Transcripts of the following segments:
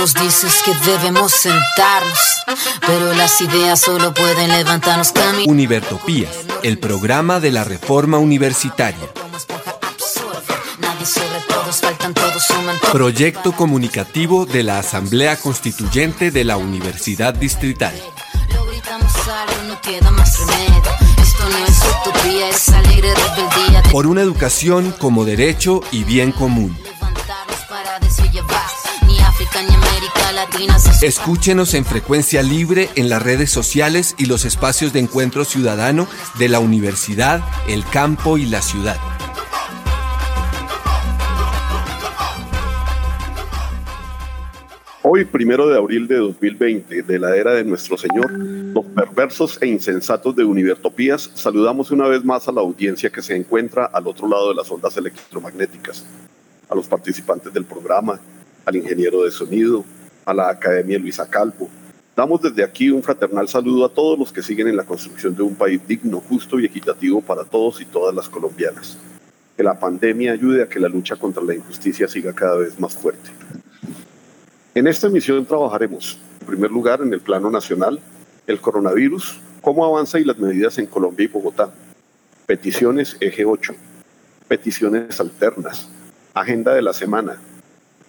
nos dices que debemos sentarnos, pero las ideas solo pueden levantarnos camino. Univertopías, el programa de la reforma universitaria. Proyecto comunicativo de la Asamblea Constituyente de la Universidad Distrital. Por una educación como derecho y bien común. Escúchenos en frecuencia libre en las redes sociales y los espacios de encuentro ciudadano de la universidad, el campo y la ciudad. Hoy, primero de abril de 2020, de la era de nuestro Señor, los perversos e insensatos de Univertopías, saludamos una vez más a la audiencia que se encuentra al otro lado de las ondas electromagnéticas, a los participantes del programa, al ingeniero de sonido, a la Academia Luisa Calvo. Damos desde aquí un fraternal saludo a todos los que siguen en la construcción de un país digno, justo y equitativo para todos y todas las colombianas. Que la pandemia ayude a que la lucha contra la injusticia siga cada vez más fuerte. En esta emisión trabajaremos, en primer lugar, en el plano nacional, el coronavirus, cómo avanza y las medidas en Colombia y Bogotá, peticiones eje 8, peticiones alternas, agenda de la semana,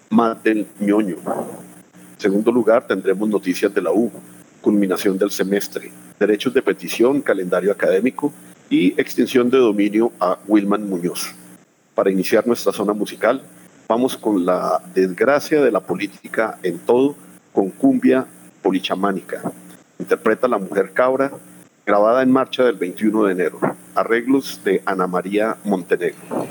más del ñoño. En segundo lugar, tendremos noticias de la U, culminación del semestre, derechos de petición, calendario académico y extinción de dominio a Wilman Muñoz. Para iniciar nuestra zona musical, vamos con la desgracia de la política en todo, con cumbia polichamánica. Interpreta La Mujer Cabra, grabada en marcha del 21 de enero. Arreglos de Ana María Montenegro.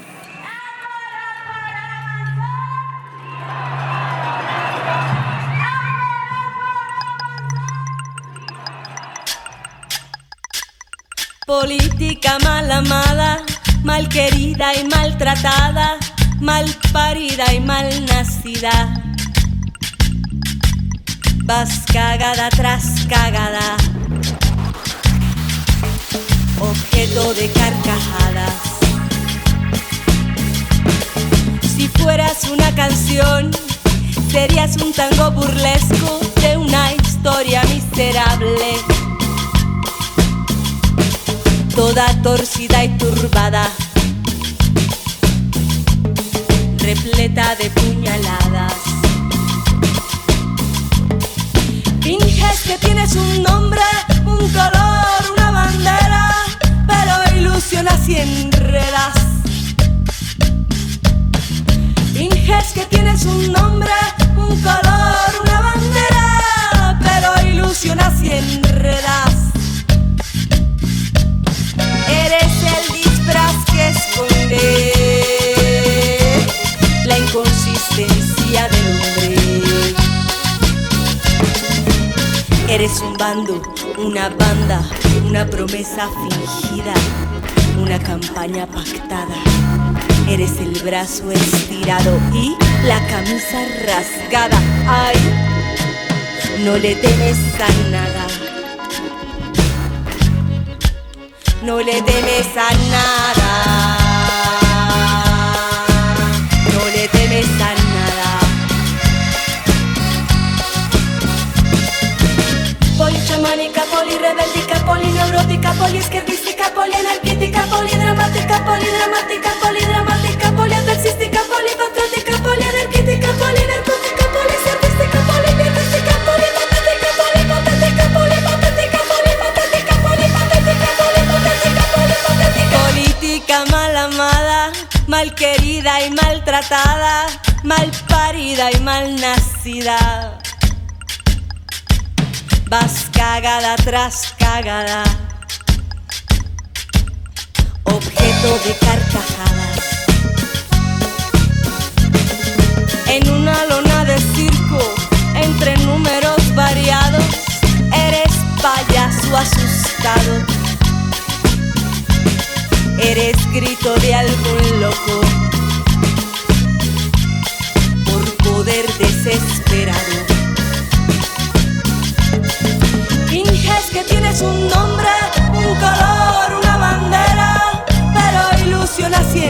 Política mal amada, mal querida y maltratada, mal parida y mal nacida. Vas cagada tras cagada, objeto de carcajadas. Si fueras una canción, serías un tango burlesco de una historia miserable toda torcida y turbada, repleta de puñaladas. Finges que tienes un nombre, un color, una bandera, pero ilusionas y enredas. Finges que tienes un nombre, un color, una bandera, pero ilusionas y enredas. Eres el disfraz que esconde la inconsistencia del hombre. Eres un bando, una banda, una promesa fingida, una campaña pactada. Eres el brazo estirado y la camisa rasgada. Ay, no le temes a nada. No le temes a nada. No le temes a nada. Polichamánica, polirrebeldica, polineurótica, poliizquierdística, polianarquítica, polidramática, polidramática, polidramática, querida y maltratada, mal parida y mal nacida. Vas cagada tras cagada, objeto de carcajadas. En una lona de circo, entre números variados, eres payaso asustado. Eres grito de algún loco por poder desesperado. Finges que tienes un nombre, un color, una bandera, pero ilusionas y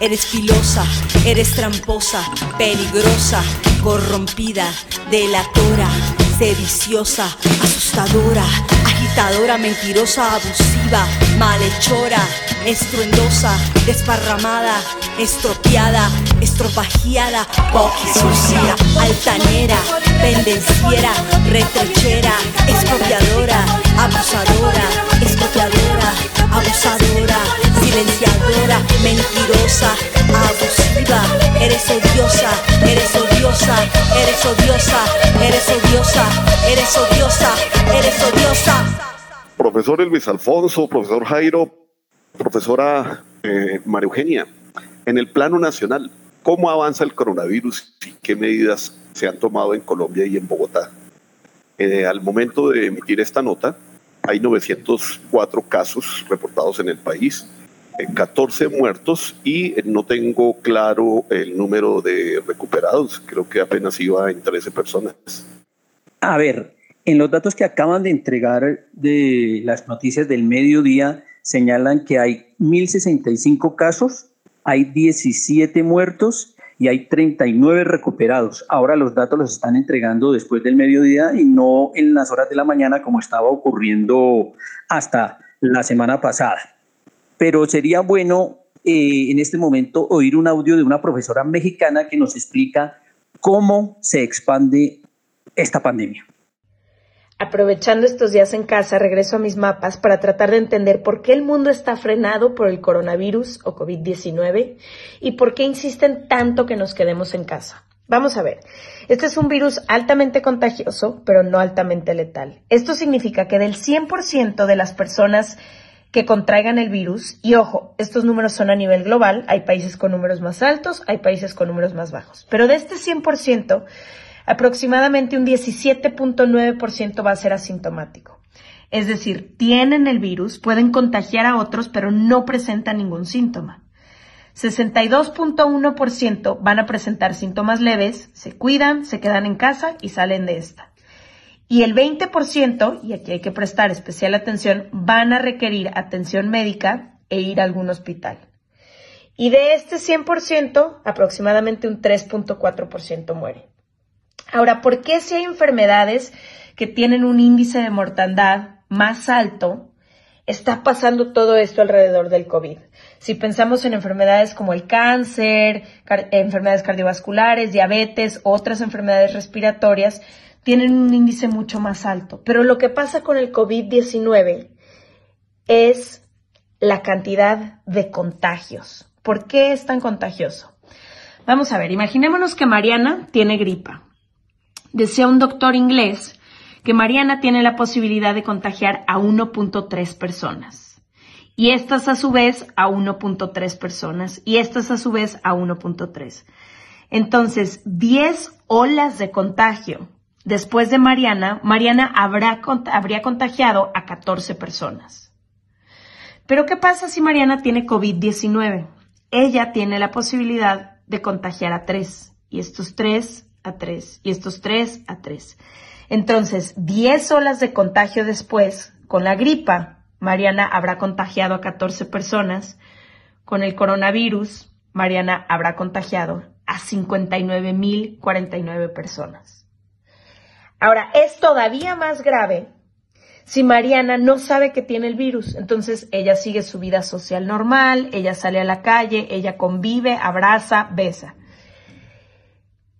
Eres filosa, eres tramposa, peligrosa, corrompida, delatora, sediciosa, asustadora, agitadora, mentirosa, abusiva, malhechora, estruendosa, desparramada, estropeada, estropagiada, sucia, altanera, pendenciera, retrechera, expropiadora, abusadora, expropiadora, abusadora, silenciadora, mentirosa, abusiva, eres odiosa, eres odiosa, eres odiosa, eres odiosa, eres odiosa, eres odiosa. Profesor Elvis Alfonso, profesor Jairo, profesora eh, María Eugenia, en el plano nacional, ¿cómo avanza el coronavirus y qué medidas se han tomado en Colombia y en Bogotá? Eh, al momento de emitir esta nota, hay 904 casos reportados en el país, 14 eh, muertos y no tengo claro el número de recuperados. Creo que apenas iba en 13 personas. A ver, en los datos que acaban de entregar de las noticias del mediodía, señalan que hay 1.065 casos, hay 17 muertos y hay 39 recuperados. Ahora los datos los están entregando después del mediodía y no en las horas de la mañana como estaba ocurriendo hasta la semana pasada. Pero sería bueno eh, en este momento oír un audio de una profesora mexicana que nos explica cómo se expande esta pandemia. Aprovechando estos días en casa, regreso a mis mapas para tratar de entender por qué el mundo está frenado por el coronavirus o COVID-19 y por qué insisten tanto que nos quedemos en casa. Vamos a ver, este es un virus altamente contagioso, pero no altamente letal. Esto significa que del 100% de las personas que contraigan el virus, y ojo, estos números son a nivel global, hay países con números más altos, hay países con números más bajos, pero de este 100%, aproximadamente un 17.9% va a ser asintomático. Es decir, tienen el virus, pueden contagiar a otros, pero no presentan ningún síntoma. 62.1% van a presentar síntomas leves, se cuidan, se quedan en casa y salen de esta. Y el 20%, y aquí hay que prestar especial atención, van a requerir atención médica e ir a algún hospital. Y de este 100%, aproximadamente un 3.4% muere. Ahora, ¿por qué si hay enfermedades que tienen un índice de mortandad más alto, está pasando todo esto alrededor del COVID? Si pensamos en enfermedades como el cáncer, enfermedades cardiovasculares, diabetes, otras enfermedades respiratorias, tienen un índice mucho más alto. Pero lo que pasa con el COVID-19 es la cantidad de contagios. ¿Por qué es tan contagioso? Vamos a ver, imaginémonos que Mariana tiene gripa. Decía un doctor inglés que Mariana tiene la posibilidad de contagiar a 1.3 personas. Y estas a su vez a 1.3 personas. Y estas a su vez a 1.3. Entonces, 10 olas de contagio. Después de Mariana, Mariana habrá, habría contagiado a 14 personas. Pero ¿qué pasa si Mariana tiene COVID-19? Ella tiene la posibilidad de contagiar a 3. Y estos 3 a 3 y estos 3 a 3. Entonces, 10 olas de contagio después, con la gripa, Mariana habrá contagiado a 14 personas. Con el coronavirus, Mariana habrá contagiado a 59.049 personas. Ahora, es todavía más grave si Mariana no sabe que tiene el virus. Entonces, ella sigue su vida social normal, ella sale a la calle, ella convive, abraza, besa.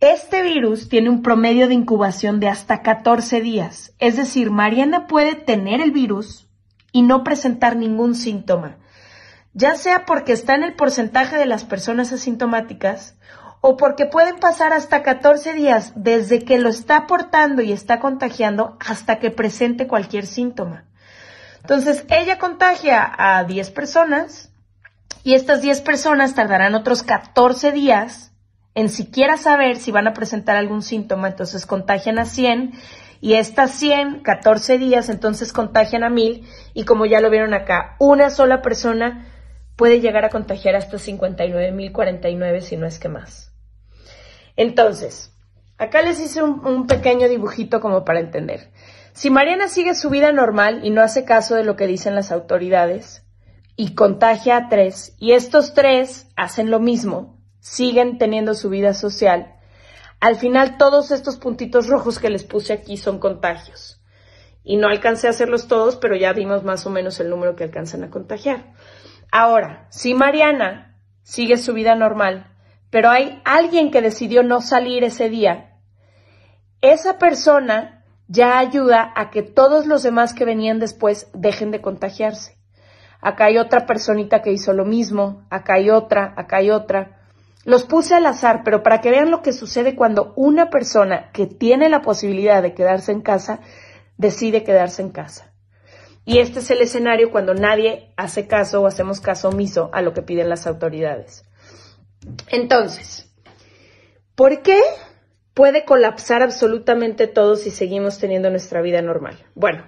Este virus tiene un promedio de incubación de hasta 14 días, es decir, Mariana puede tener el virus y no presentar ningún síntoma, ya sea porque está en el porcentaje de las personas asintomáticas o porque pueden pasar hasta 14 días desde que lo está aportando y está contagiando hasta que presente cualquier síntoma. Entonces, ella contagia a 10 personas y estas 10 personas tardarán otros 14 días en siquiera saber si van a presentar algún síntoma, entonces contagian a 100 y estas 100, 14 días, entonces contagian a 1000 y como ya lo vieron acá, una sola persona puede llegar a contagiar hasta 59.049 si no es que más. Entonces, acá les hice un, pequeño dibujito como para entender. Si Mariana sigue su vida normal y no hace caso de lo que dicen las autoridades, y contagia a tres, y estos tres hacen lo mismo, siguen teniendo su vida social, al final todos estos puntitos rojos que les puse aquí son contagios. Y no alcancé a hacerlos todos, pero ya vimos más o menos el número que alcanzan a contagiar. Ahora, si Mariana sigue su vida normal, pero hay alguien que decidió no salir ese día, esa persona ya ayuda a que todos los demás que venían después dejen de contagiarse. Acá hay otra personita que hizo lo mismo, acá hay otra, acá hay otra. Los puse al azar, pero para que vean lo que sucede cuando una persona que tiene la posibilidad de quedarse en casa decide quedarse en casa. Y este es el escenario cuando nadie hace caso o hacemos caso omiso a lo que piden las autoridades. Entonces, ¿por qué puede colapsar absolutamente todo si seguimos teniendo nuestra vida normal? Bueno,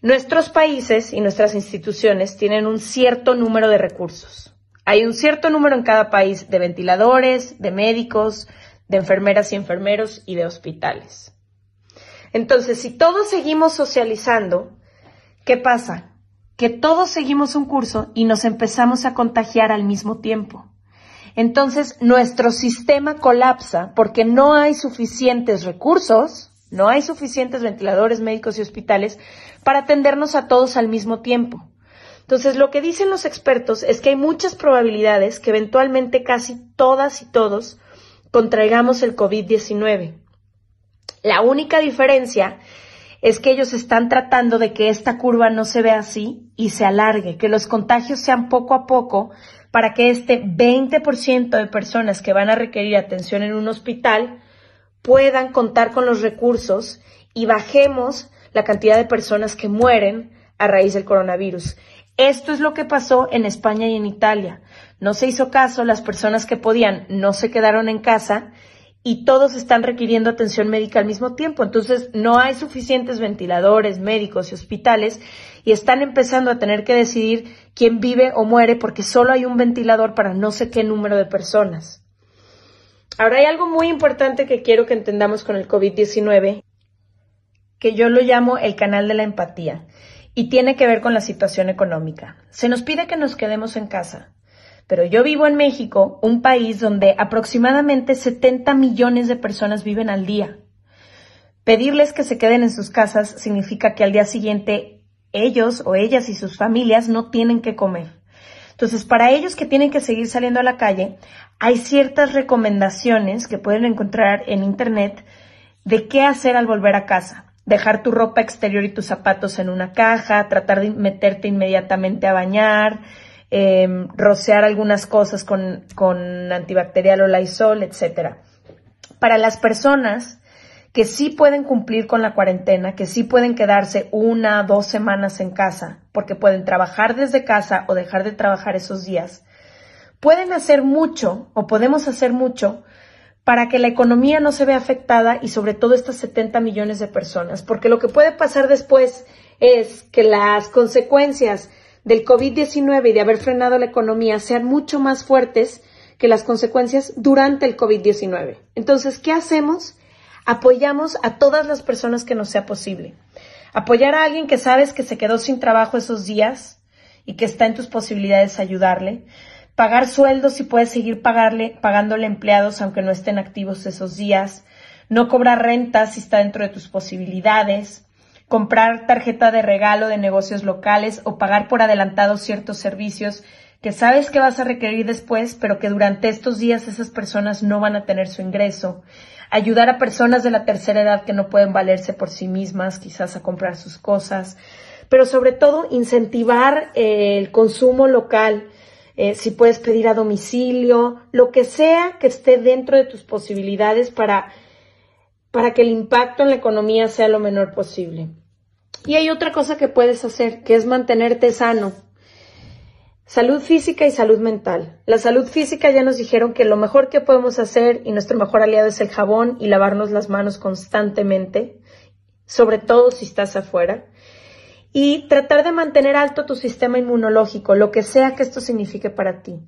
nuestros países y nuestras instituciones tienen un cierto número de recursos. Hay un cierto número en cada país de ventiladores, de médicos, de enfermeras y enfermeros y de hospitales. Entonces, si todos seguimos socializando, ¿qué pasa? Que todos seguimos un curso y nos empezamos a contagiar al mismo tiempo. Entonces, nuestro sistema colapsa porque no hay suficientes recursos, no hay suficientes ventiladores médicos y hospitales para atendernos a todos al mismo tiempo. Entonces, lo que dicen los expertos es que hay muchas probabilidades que eventualmente casi todas y todos contraigamos el COVID-19. La única diferencia es que ellos están tratando de que esta curva no se vea así y se alargue, que los contagios sean poco a poco para que este 20% de personas que van a requerir atención en un hospital puedan contar con los recursos y bajemos la cantidad de personas que mueren a raíz del coronavirus. Esto es lo que pasó en España y en Italia. No se hizo caso, las personas que podían no se quedaron en casa y todos están requiriendo atención médica al mismo tiempo. Entonces, no hay suficientes ventiladores, médicos y hospitales y están empezando a tener que decidir quién vive o muere porque solo hay un ventilador para no sé qué número de personas. Ahora hay algo muy importante que quiero que entendamos con el COVID-19, que yo lo llamo el canal de la empatía y tiene que ver con la situación económica. Se nos pide que nos quedemos en casa, pero yo vivo en México, un país donde aproximadamente 70 millones de personas viven al día. Pedirles que se queden en sus casas significa que al día siguiente ellos o ellas y sus familias no tienen que comer. Entonces, para ellos que tienen que seguir saliendo a la calle, hay ciertas recomendaciones que pueden encontrar en Internet de qué hacer al volver a casa dejar tu ropa exterior y tus zapatos en una caja, tratar de meterte inmediatamente a bañar, em, rocear algunas cosas con, con antibacterial o Lysol, etc. Para las personas que sí pueden cumplir con la cuarentena, que sí pueden quedarse una, dos semanas en casa, porque pueden trabajar desde casa o dejar de trabajar esos días, pueden hacer mucho o podemos hacer mucho para que la economía no se vea afectada y sobre todo estas 70 millones de personas, porque lo que puede pasar después es que las consecuencias del COVID-19 y de haber frenado la economía sean mucho más fuertes que las consecuencias durante el COVID-19. Entonces, ¿qué hacemos? Apoyamos a todas las personas que nos sea posible. Apoyar a alguien que sabes que se quedó sin trabajo esos días y que está en tus posibilidades ayudarle pagar sueldos si puedes seguir pagarle, pagándole empleados aunque no estén activos esos días, no cobrar rentas si está dentro de tus posibilidades, comprar tarjeta de regalo de negocios locales o pagar por adelantado ciertos servicios que sabes que vas a requerir después, pero que durante estos días esas personas no van a tener su ingreso. Ayudar a personas de la tercera edad que no pueden valerse por sí mismas, quizás a comprar sus cosas, pero sobre todo incentivar el consumo local, eh, si puedes pedir a domicilio, lo que sea que esté dentro de tus posibilidades para, para que el impacto en la economía sea lo menor posible. Y hay otra cosa que puedes hacer, que es mantenerte sano. Salud física y salud mental. La salud física ya nos dijeron que lo mejor que podemos hacer y nuestro mejor aliado es el jabón y lavarnos las manos constantemente, sobre todo si estás afuera y tratar de mantener alto tu sistema inmunológico, lo que sea que esto signifique para ti.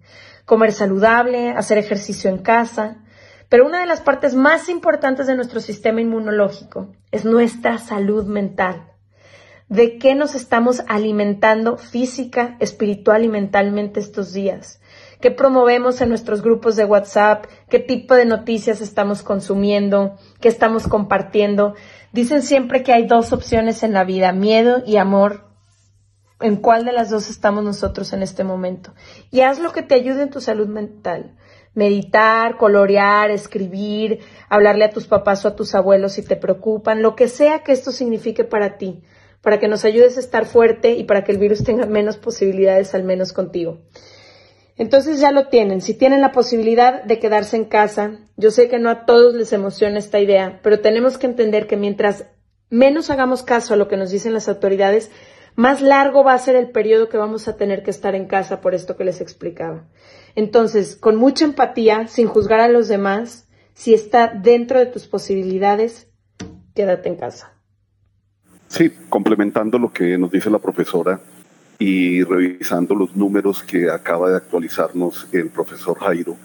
Comer saludable, hacer ejercicio en casa. Pero una de las partes más importantes de nuestro sistema inmunológico es nuestra salud mental. de qué nos estamos alimentando física, espiritual y mentalmente estos días. ¿Qué promovemos en nuestros grupos de WhatsApp? ¿Qué tipo de noticias estamos consumiendo? ¿Qué estamos compartiendo? Dicen siempre que hay dos opciones en la vida, miedo y amor. ¿En cuál de las dos estamos nosotros en este momento? Y haz lo que te ayude en tu salud mental meditar, colorear, escribir, hablarle a tus papás o a tus abuelos si te preocupan, lo que sea que esto signifique para ti, para que nos ayudes a estar fuerte y para que el virus tenga menos posibilidades al menos contigo. Entonces ya lo tienen, si tienen la posibilidad de quedarse en casa, yo sé que no a todos les emociona esta idea, pero tenemos que entender que mientras menos hagamos caso a lo que nos dicen las autoridades, más largo va a ser el periodo que vamos a tener que estar en casa por esto que les explicaba. Entonces, con mucha empatía, sin juzgar a los demás, si está dentro de tus posibilidades, quédate en casa. Sí, complementando lo que nos dice la profesora y revisando los números que acaba de actualizarnos el profesor Jairo,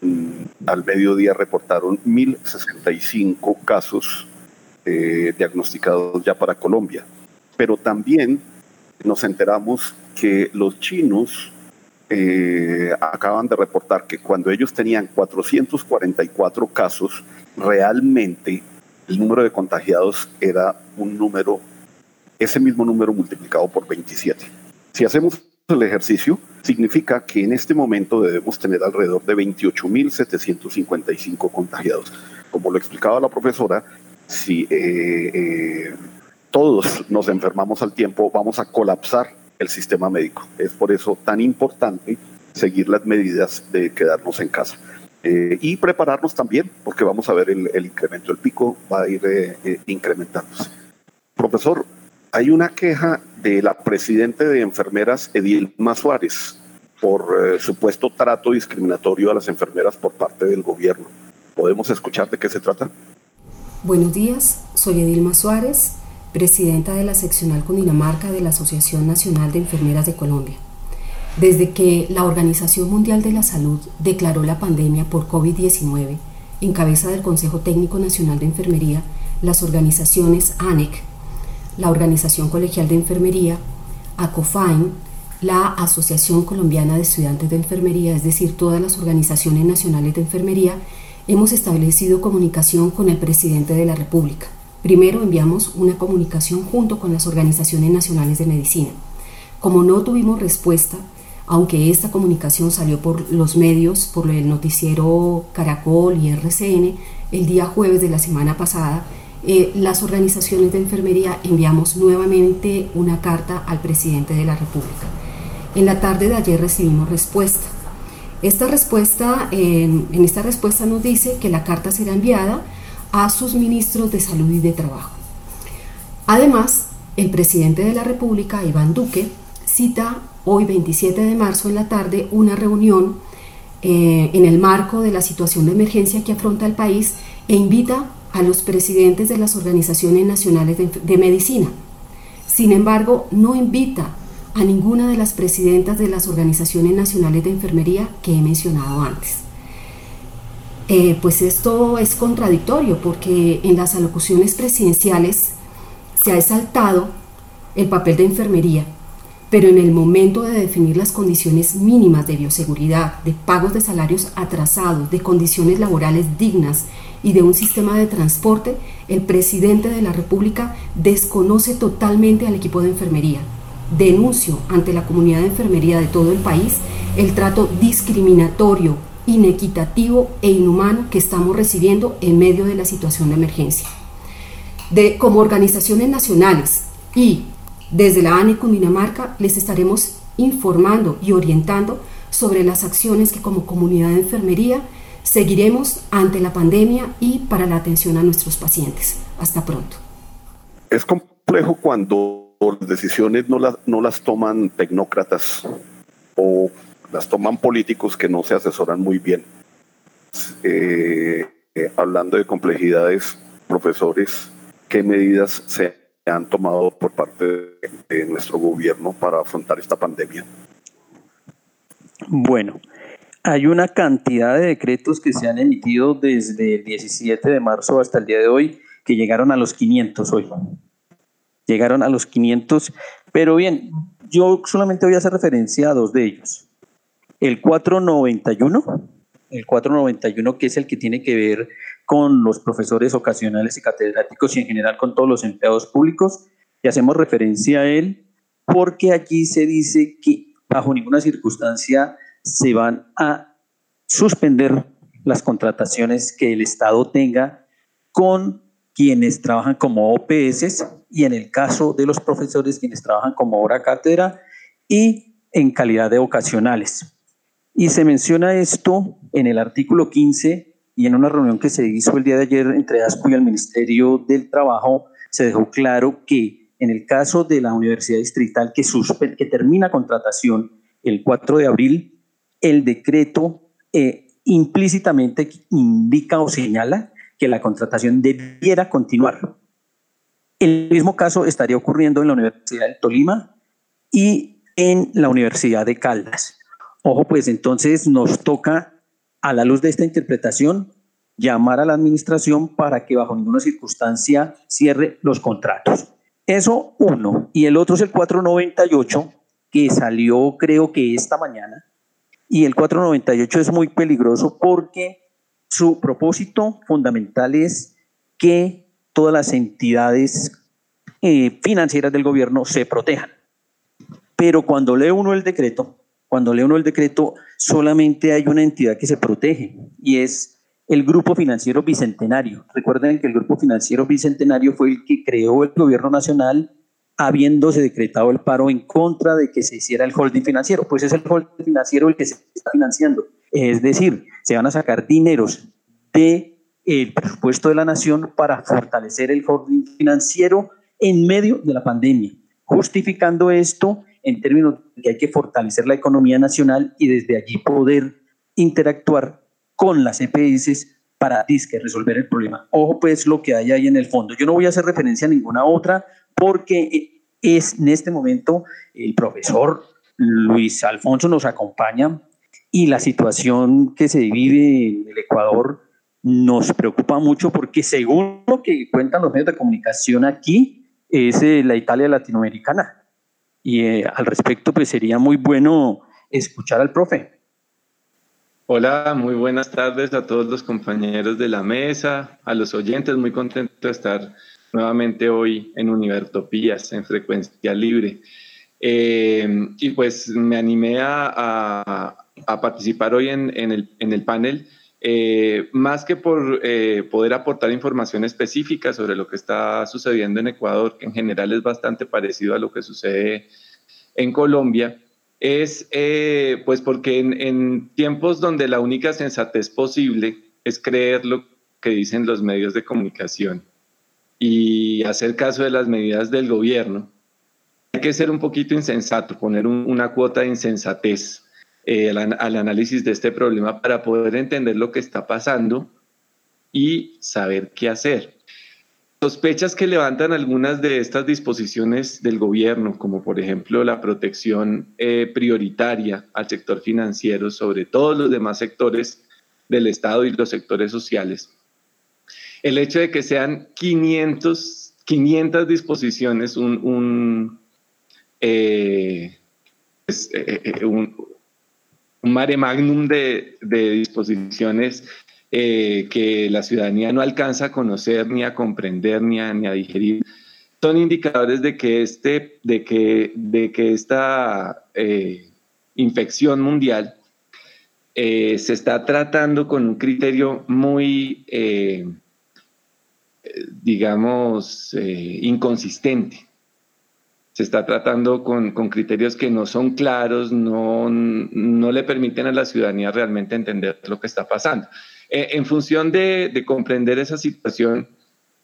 mm, al mediodía reportaron 1.065 casos eh, diagnosticados ya para Colombia. Pero también nos enteramos que los chinos eh, acaban de reportar que cuando ellos tenían 444 casos, realmente el número de contagiados era un número, ese mismo número multiplicado por 27. Si hacemos el ejercicio, significa que en este momento debemos tener alrededor de 28.755 contagiados. Como lo explicaba la profesora, si eh, eh, todos nos enfermamos al tiempo, vamos a colapsar el sistema médico. Es por eso tan importante seguir las medidas de quedarnos en casa. Eh, y prepararnos también, porque vamos a ver el, incremento, el pico va a ir eh, eh, incrementándose. Profesor, hay una queja de la presidenta de enfermeras, Edilma Suárez, por supuesto trato discriminatorio a las enfermeras por parte del gobierno. ¿Podemos escuchar de qué se trata? Buenos días, soy Edilma Suárez, presidenta de la seccional Cundinamarca de la Asociación Nacional de Enfermeras de Colombia. Desde que la Organización Mundial de la Salud declaró la pandemia por COVID-19, en cabeza del Consejo Técnico Nacional de Enfermería, las organizaciones ANEC, la Organización Colegial de Enfermería, ACOFAIN, la Asociación Colombiana de Estudiantes de Enfermería, es decir, todas las organizaciones nacionales de enfermería, hemos establecido comunicación con el presidente de la República Primero enviamos una comunicación junto con las organizaciones nacionales de medicina. Como no tuvimos respuesta, aunque esta comunicación salió por los medios, por el noticiero Caracol y RCN, el día jueves de la semana pasada, eh, las organizaciones de enfermería enviamos nuevamente una carta al presidente de la República. En la tarde de ayer recibimos respuesta. Esta respuesta, en esta respuesta nos dice que la carta será enviada a sus ministros de salud y de trabajo. Además, el presidente de la República, Iván Duque, cita hoy 27 de marzo en la tarde una reunión eh, en el marco de la situación de emergencia que afronta el país e invita a los presidentes de las organizaciones nacionales de medicina. Sin embargo, no invita a ninguna de las presidentas de las organizaciones nacionales de enfermería que he mencionado antes. Eh, pues esto es contradictorio porque en las alocuciones presidenciales se ha exaltado el papel de enfermería, pero en el momento de definir las condiciones mínimas de bioseguridad, de pagos de salarios atrasados, de condiciones laborales dignas y de un sistema de transporte, el presidente de la República desconoce totalmente al equipo de enfermería. Denuncio ante la comunidad de enfermería de todo el país el trato discriminatorio, inequitativo e inhumano que estamos recibiendo en medio de la situación de emergencia. De, como organizaciones nacionales y desde la ANE Cundinamarca les estaremos informando y orientando sobre las acciones que como comunidad de enfermería seguiremos ante la pandemia y para la atención a nuestros pacientes. Hasta pronto. Es complejo cuando las decisiones no las, no las toman tecnócratas o las toman políticos que no se asesoran muy bien. Eh, eh, hablando de complejidades, profesores, ¿qué medidas se han tomado por parte de, nuestro gobierno para afrontar esta pandemia? Bueno, hay una cantidad de decretos que se han emitido desde el 17 de marzo hasta el día de hoy que llegaron a los 500 hoy. llegaron a los 500, pero bien, yo solamente voy a hacer referencia a dos de ellos. El 491, el 491 que es el que tiene que ver con los profesores ocasionales y catedráticos y en general con todos los empleados públicos, y hacemos referencia a él porque aquí se dice que bajo ninguna circunstancia se van a suspender las contrataciones que el Estado tenga con quienes trabajan como OPS y en el caso de los profesores quienes trabajan como hora cátedra y en calidad de ocasionales. Y se menciona esto en el artículo 15 y en una reunión que se hizo el día de ayer entre ASCO y el Ministerio del Trabajo se dejó claro que en el caso de la Universidad Distrital que, que termina contratación el 4 de abril, el decreto eh, implícitamente indica o señala que la contratación debiera continuar. El mismo caso estaría ocurriendo en la Universidad de Tolima y en la Universidad de Caldas. Ojo, pues entonces nos toca, a la luz de esta interpretación, llamar a la administración para que bajo ninguna circunstancia cierre los contratos. Eso uno. Y el otro es el 498, que salió creo que esta mañana, y el 498 es muy peligroso porque su propósito fundamental es que todas las entidades eh, financieras del gobierno se protejan. Pero cuando lee uno el decreto, cuando lee uno el decreto, solamente hay una entidad que se protege y es el Grupo Financiero Bicentenario. Recuerden que el Grupo Financiero Bicentenario fue el que creó el gobierno nacional habiéndose decretado el paro en contra de que se hiciera el holding financiero, pues es el holding financiero el que se está financiando. Es decir, se van a sacar dineros del el presupuesto de la nación para fortalecer el holding financiero en medio de la pandemia, justificando esto en términos de que hay que fortalecer la economía nacional y desde allí poder interactuar con las EPS para disque resolver el problema. Ojo pues lo que hay ahí en el fondo. Yo no voy a hacer referencia a ninguna otra porque es en este momento el profesor Luis Alfonso nos acompaña y la situación que se vive en el Ecuador nos preocupa mucho porque según lo que cuentan los medios de comunicación aquí, es eh, la Italia latinoamericana. Y eh, al respecto, pues sería muy bueno escuchar al profe. Hola, muy buenas tardes a todos los compañeros de la mesa, a los oyentes, muy contento de estar nuevamente hoy en Univertopías, en frecuencia libre. Eh, y pues me animé a, participar hoy en, el, panel, eh, más que por eh, poder aportar información específica sobre lo que está sucediendo en Ecuador, que en general es bastante parecido a lo que sucede en Colombia, es pues porque en tiempos donde la única sensatez posible es creer lo que dicen los medios de comunicación y hacer caso de las medidas del gobierno, hay que ser un poquito insensato, poner una cuota de insensatez eh, al, análisis de este problema para poder entender lo que está pasando y saber qué hacer. Sospechas que levantan algunas de estas disposiciones del gobierno, como por ejemplo la protección eh, prioritaria al sector financiero sobre todos los demás sectores del Estado y los sectores sociales, el hecho de que sean 500, 500 disposiciones, un, eh, pues, eh, eh, un, mare magnum de, disposiciones que la ciudadanía no alcanza a conocer, ni a comprender, ni a, ni a digerir, son indicadores de que, este, de que, de que esta infección mundial se está tratando con un criterio muy digamos, eh, inconsistente. Se está tratando con, criterios que no son claros, no, no le permiten a la ciudadanía realmente entender lo que está pasando. Eh, en función de, comprender esa situación,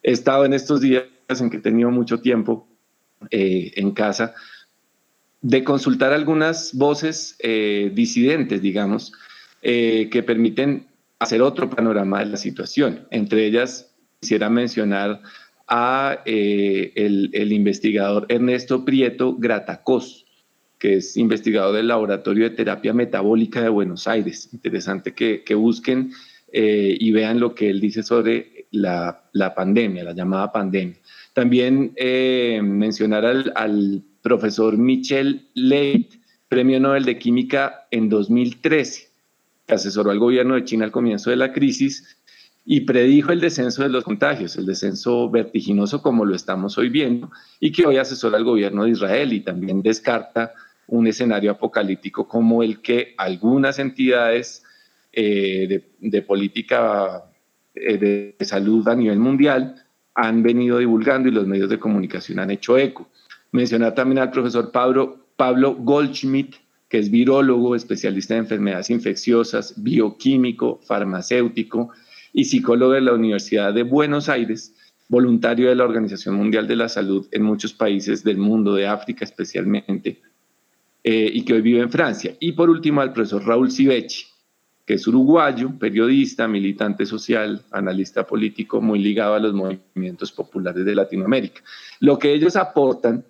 he estado en estos días en que he tenido mucho tiempo eh, en casa, de consultar algunas voces disidentes, digamos, que permiten hacer otro panorama de la situación. Entre ellas, quisiera mencionar a eh, el, investigador Ernesto Prieto Gratacos, que es investigador del Laboratorio de Terapia Metabólica de Buenos Aires. Interesante que, busquen eh, y vean lo que él dice sobre la, pandemia, la llamada pandemia. También eh, mencionar al, al, profesor Michel Leit, Premio Nobel de Química en 2013, que asesoró al gobierno de China al comienzo de la crisis y predijo el descenso de los contagios, el descenso vertiginoso como lo estamos hoy viendo, y que hoy asesora al gobierno de Israel y también descarta un escenario apocalíptico como el que algunas entidades eh, de, política eh, de salud a nivel mundial han venido divulgando y los medios de comunicación han hecho eco. Mencionar también al profesor Pablo, Pablo Goldschmidt, que es virólogo, especialista en enfermedades infecciosas, bioquímico, farmacéutico y psicólogo de la Universidad de Buenos Aires, voluntario de la Organización Mundial de la Salud en muchos países del mundo, de África especialmente, eh, y que hoy vive en Francia. Y por último al profesor Raúl Civechi, que es uruguayo, periodista, militante social, analista político, muy ligado a los movimientos populares de Latinoamérica. Lo que ellos aportan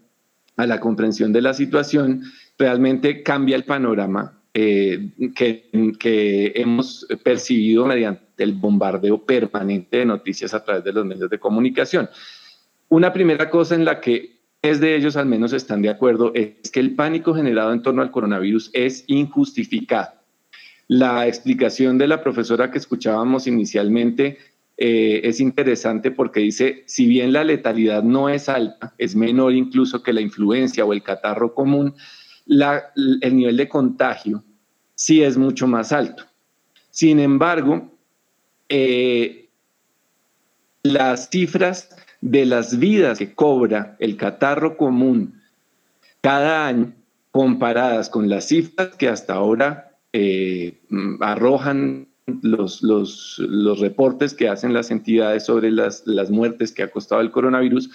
a la comprensión de la situación realmente cambia el panorama eh, que, que hemos percibido mediante el bombardeo permanente de noticias a través de los medios de comunicación. Una primera cosa en la que es de ellos al menos están de acuerdo es que el pánico generado en torno al coronavirus es injustificado la explicación de la profesora que escuchábamos inicialmente eh, es interesante porque dice, si bien la letalidad no es alta, es menor incluso que la influencia o el catarro común, el nivel de contagio sí es mucho más alto. Sin embargo, eh, las cifras de las vidas que cobra el catarro común cada año comparadas con las cifras que hasta ahora eh, arrojan los, los, los, reportes que hacen las entidades sobre las, las muertes que ha costado el coronavirus,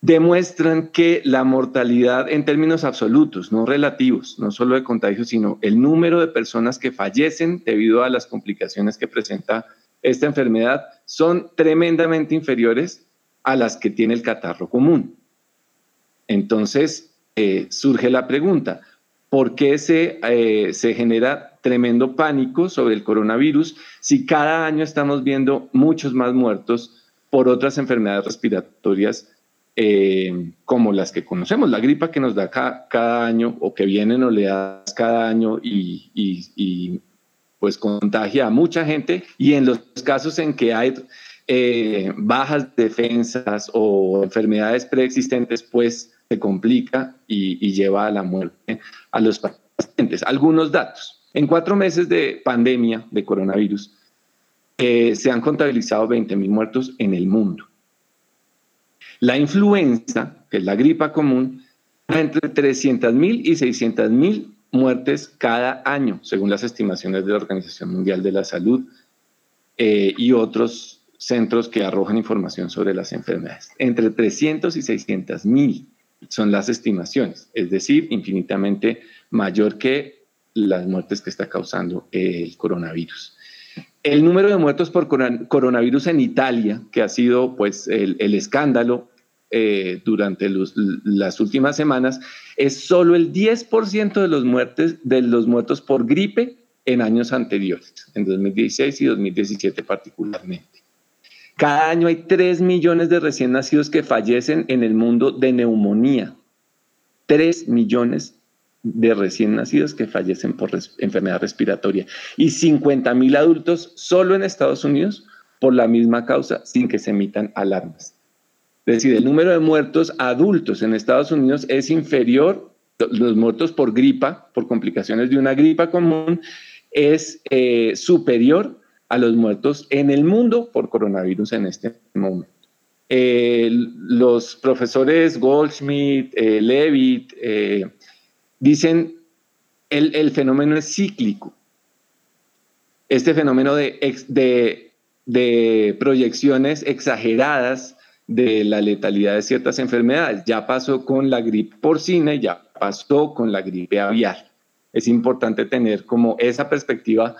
demuestran que la mortalidad en términos absolutos, no relativos, no solo de contagios, sino el número de personas que fallecen debido a las complicaciones que presenta esta enfermedad, son tremendamente inferiores a las que tiene el catarro común. Entonces, eh, surge la pregunta, ¿Por qué eh, se genera tremendo pánico sobre el coronavirus si cada año estamos viendo muchos más muertos por otras enfermedades respiratorias eh, como las que conocemos? La gripa que nos da cada año o que vienen oleadas cada año y, pues contagia a mucha gente y en los casos en que hay eh, bajas defensas o enfermedades preexistentes, pues se complica y, lleva a la muerte a los pacientes. Algunos datos. En cuatro meses de pandemia de coronavirus, eh, se han contabilizado 20.000 muertos en el mundo. La influenza, que es la gripa común, entre 300.000 y 600.000 muertes cada año, según las estimaciones de la Organización Mundial de la Salud eh, y otros centros que arrojan información sobre las enfermedades. Entre 300 y 600 mil son las estimaciones, es decir, infinitamente mayor que las muertes que está causando el coronavirus. El número de muertos por coronavirus en Italia, que ha sido pues el, escándalo eh, durante las últimas semanas, es solo el 10% de los, muertes, de los muertos por gripe en años anteriores, en 2016 y 2017 particularmente. Cada año hay 3 millones de recién nacidos que fallecen en el mundo de neumonía. 3 millones de recién nacidos que fallecen por enfermedad respiratoria y 50 mil adultos solo en Estados Unidos por la misma causa sin que se emitan alarmas. Es decir, el número de muertos adultos en Estados Unidos es inferior, los muertos por gripa, por complicaciones de una gripa común, es eh, superior a los muertos en el mundo por coronavirus en este momento. Eh, los profesores Goldschmidt, eh, Levitt, dicen el, el fenómeno es cíclico. Este fenómeno de, de, de proyecciones exageradas de la letalidad de ciertas enfermedades. Ya pasó con la gripe porcina y ya pasó con la gripe aviar. Es importante tener como esa perspectiva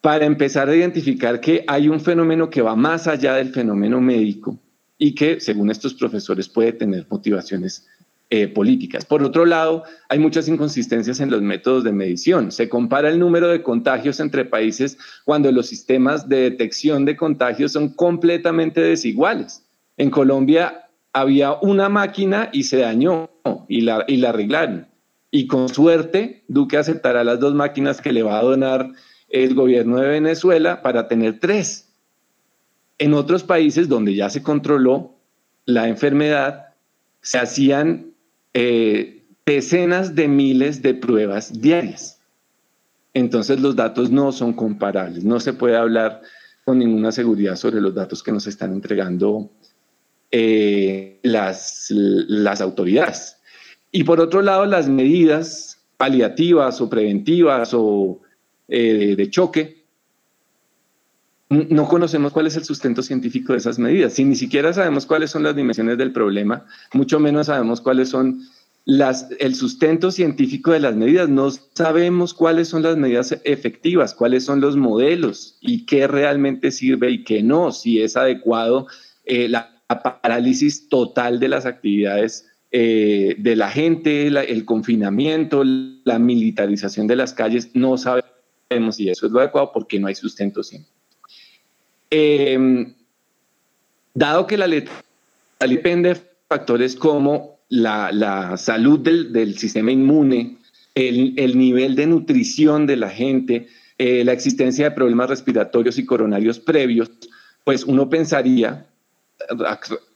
para empezar a identificar que hay un fenómeno que va más allá del fenómeno médico y que, según estos profesores, puede tener motivaciones eh, políticas. Por otro lado, hay muchas inconsistencias en los métodos de medición. Se compara el número de contagios entre países cuando los sistemas de detección de contagios son completamente desiguales. En Colombia había una máquina y se dañó y la, y la arreglaron. Y con suerte, Duque aceptará las dos máquinas que le va a donar el gobierno de Venezuela para tener tres. En otros países donde ya se controló la enfermedad, se hacían eh, decenas de miles de pruebas diarias. Entonces los datos no son comparables, no se puede hablar con ninguna seguridad sobre los datos que nos están entregando eh, las, autoridades. Y por otro lado, las medidas paliativas o preventivas o eh, de choque, no conocemos cuál es el sustento científico de esas medidas. Si ni siquiera sabemos cuáles son las dimensiones del problema, mucho menos sabemos cuáles son las, el sustento científico de las medidas. No sabemos cuáles son las medidas efectivas, cuáles son los modelos y qué realmente sirve y qué no, si es adecuado eh, la, parálisis total de las actividades eh, de la gente, el confinamiento, la militarización de las calles. No sabemos si eso es lo adecuado porque no hay sustento científico. Eh, dado que la letra depende de factores como la, salud del, sistema inmune, el, nivel de nutrición de la gente, eh, la existencia de problemas respiratorios y coronarios previos, pues uno pensaría,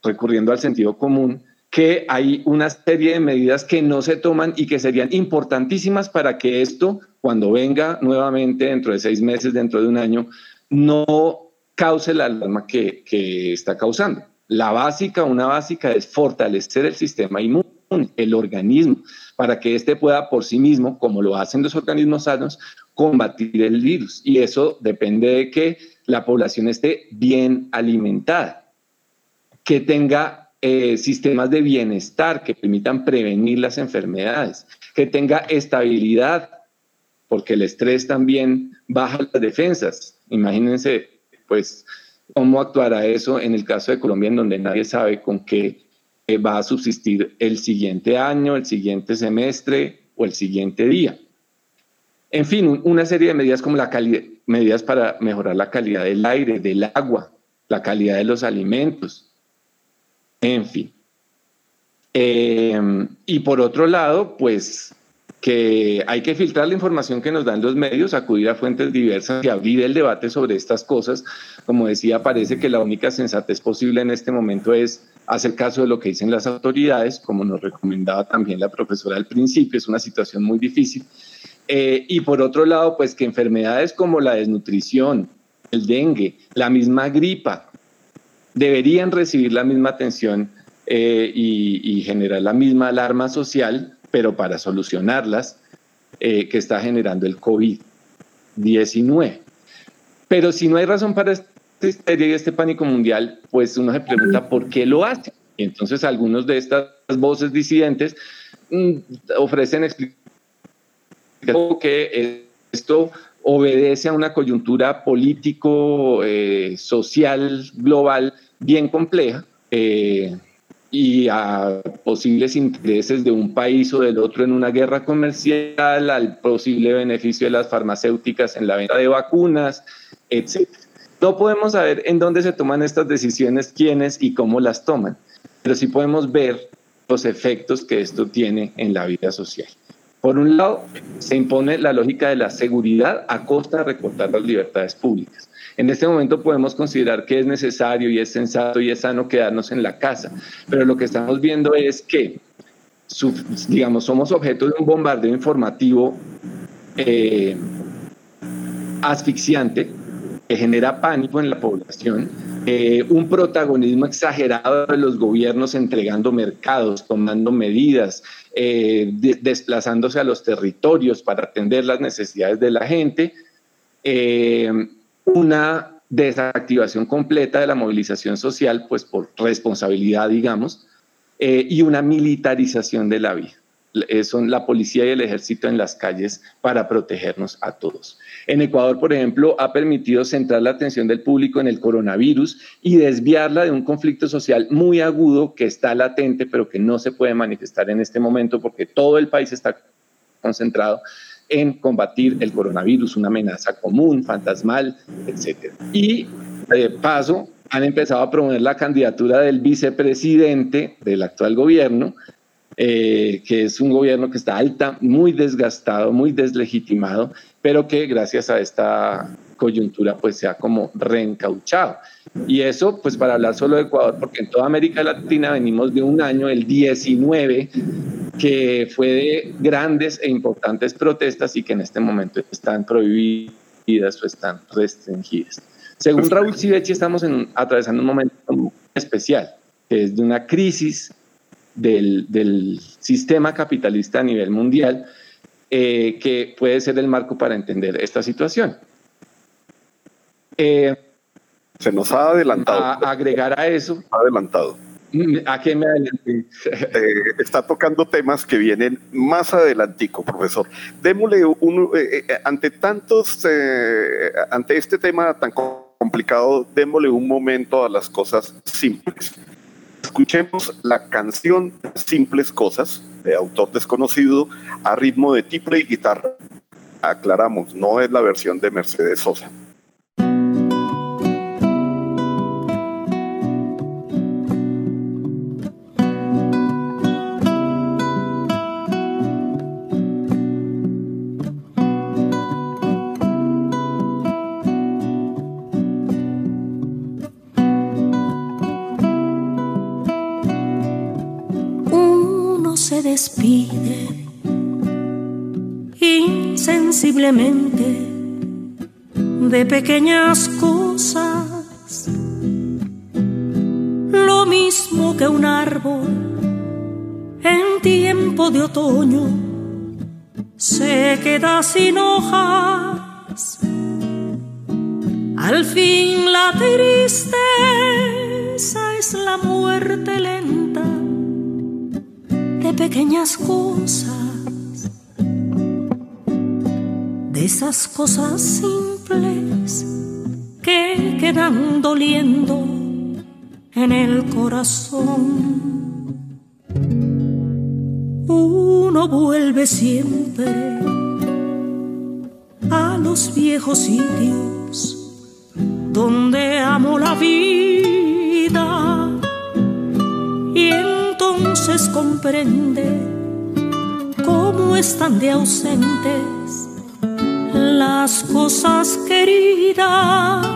recurriendo al sentido común, que hay una serie de medidas que no se toman y que serían importantísimas para que esto, cuando venga nuevamente dentro de seis meses, dentro de un año, no cause la alarma que, que está causando. La básica, una básica es fortalecer el sistema inmune, el organismo, para que éste pueda por sí mismo, como lo hacen los organismos sanos, combatir el virus. Y eso depende de que la población esté bien alimentada, que tenga eh, sistemas de bienestar que permitan prevenir las enfermedades, que tenga estabilidad, porque el estrés también baja las defensas. Imagínense pues cómo actuará eso en el caso de Colombia, en donde nadie sabe con qué eh, va a subsistir el siguiente año, el siguiente semestre o el siguiente día. En fin, una serie de medidas como la calidad, medidas para mejorar la calidad del aire, del agua, la calidad de los alimentos, en fin. Eh, y por otro lado, pues que hay que filtrar la información que nos dan los medios, acudir a fuentes diversas y abrir el debate sobre estas cosas. Como decía, parece que la única sensatez posible en este momento es hacer caso de lo que dicen las autoridades, como nos recomendaba también la profesora al principio, es una situación muy difícil. Eh, y por otro lado, pues que enfermedades como la desnutrición, el dengue, la misma gripa, deberían recibir la misma atención eh, y generar la misma alarma social pero para solucionarlas eh, que está generando el COVID-19. Pero si no hay razón para este este pánico mundial, pues uno se pregunta por qué lo hace. Y entonces algunos de estas voces disidentes mm, ofrecen explicación que esto obedece a una coyuntura político, eh, social, global bien compleja. Eh, y a posibles intereses de un país o del otro en una guerra comercial, al posible beneficio de las farmacéuticas en la venta de vacunas, etc. No podemos saber en dónde se toman estas decisiones, quiénes y cómo las toman, pero sí podemos ver los efectos que esto tiene en la vida social. Por un lado, se impone la lógica de la seguridad a costa de recortar las libertades públicas. En este momento podemos considerar que es necesario y es sensato y es sano quedarnos en la casa, pero lo que estamos viendo es que, digamos, somos objeto de un bombardeo informativo eh, asfixiante que genera pánico en la población, eh, un protagonismo exagerado de los gobiernos entregando mercados, tomando medidas, eh, desplazándose a los territorios para atender las necesidades de la gente, una desactivación completa de la movilización social, pues por responsabilidad, digamos, eh, y una militarización de la vida. eh, son la policía y el ejército en las calles para protegernos a todos. En Ecuador, por ejemplo, ha permitido centrar la atención del público en el coronavirus y desviarla de un conflicto social muy agudo que está latente, pero que no se puede manifestar en este momento porque todo el país está concentrado en combatir el coronavirus, una amenaza común, fantasmal, etc. Y de paso, han empezado a promover la candidatura del vicepresidente del actual gobierno, eh, que es un gobierno que está alta, muy desgastado, muy deslegitimado, pero que gracias a esta coyuntura pues se ha como reencauchado. Y eso pues para hablar solo de Ecuador, porque en toda América Latina venimos de un año, el 19, que fue de grandes e importantes protestas y que en este momento están prohibidas o están restringidas. Según Raúl Sivechi, estamos en, atravesando un momento especial, que es de una crisis del, del sistema capitalista a nivel mundial, eh, que puede ser el marco para entender esta situación. Eh, Se nos ha adelantado. A, agregar a eso. Adelantado. ¿A qué me adelanté? Eh, está tocando temas que vienen más adelantico, profesor. Démosle un, ante tantos, ante este tema tan complicado, démosle un momento a las cosas simples. Escuchemos la canción Simples Cosas, de autor desconocido, a ritmo de tiple y guitarra. Aclaramos, no es la versión de Mercedes Sosa. De pequeñas cosas, lo mismo que un árbol en tiempo de otoño se queda sin hojas. Al fin la tristeza es la muerte lenta de pequeñas cosas, esas cosas simples que quedan doliendo en el corazón. Uno vuelve siempre a los viejos sitios donde amo la vida y entonces comprende cómo están de ausentes las cosas queridas.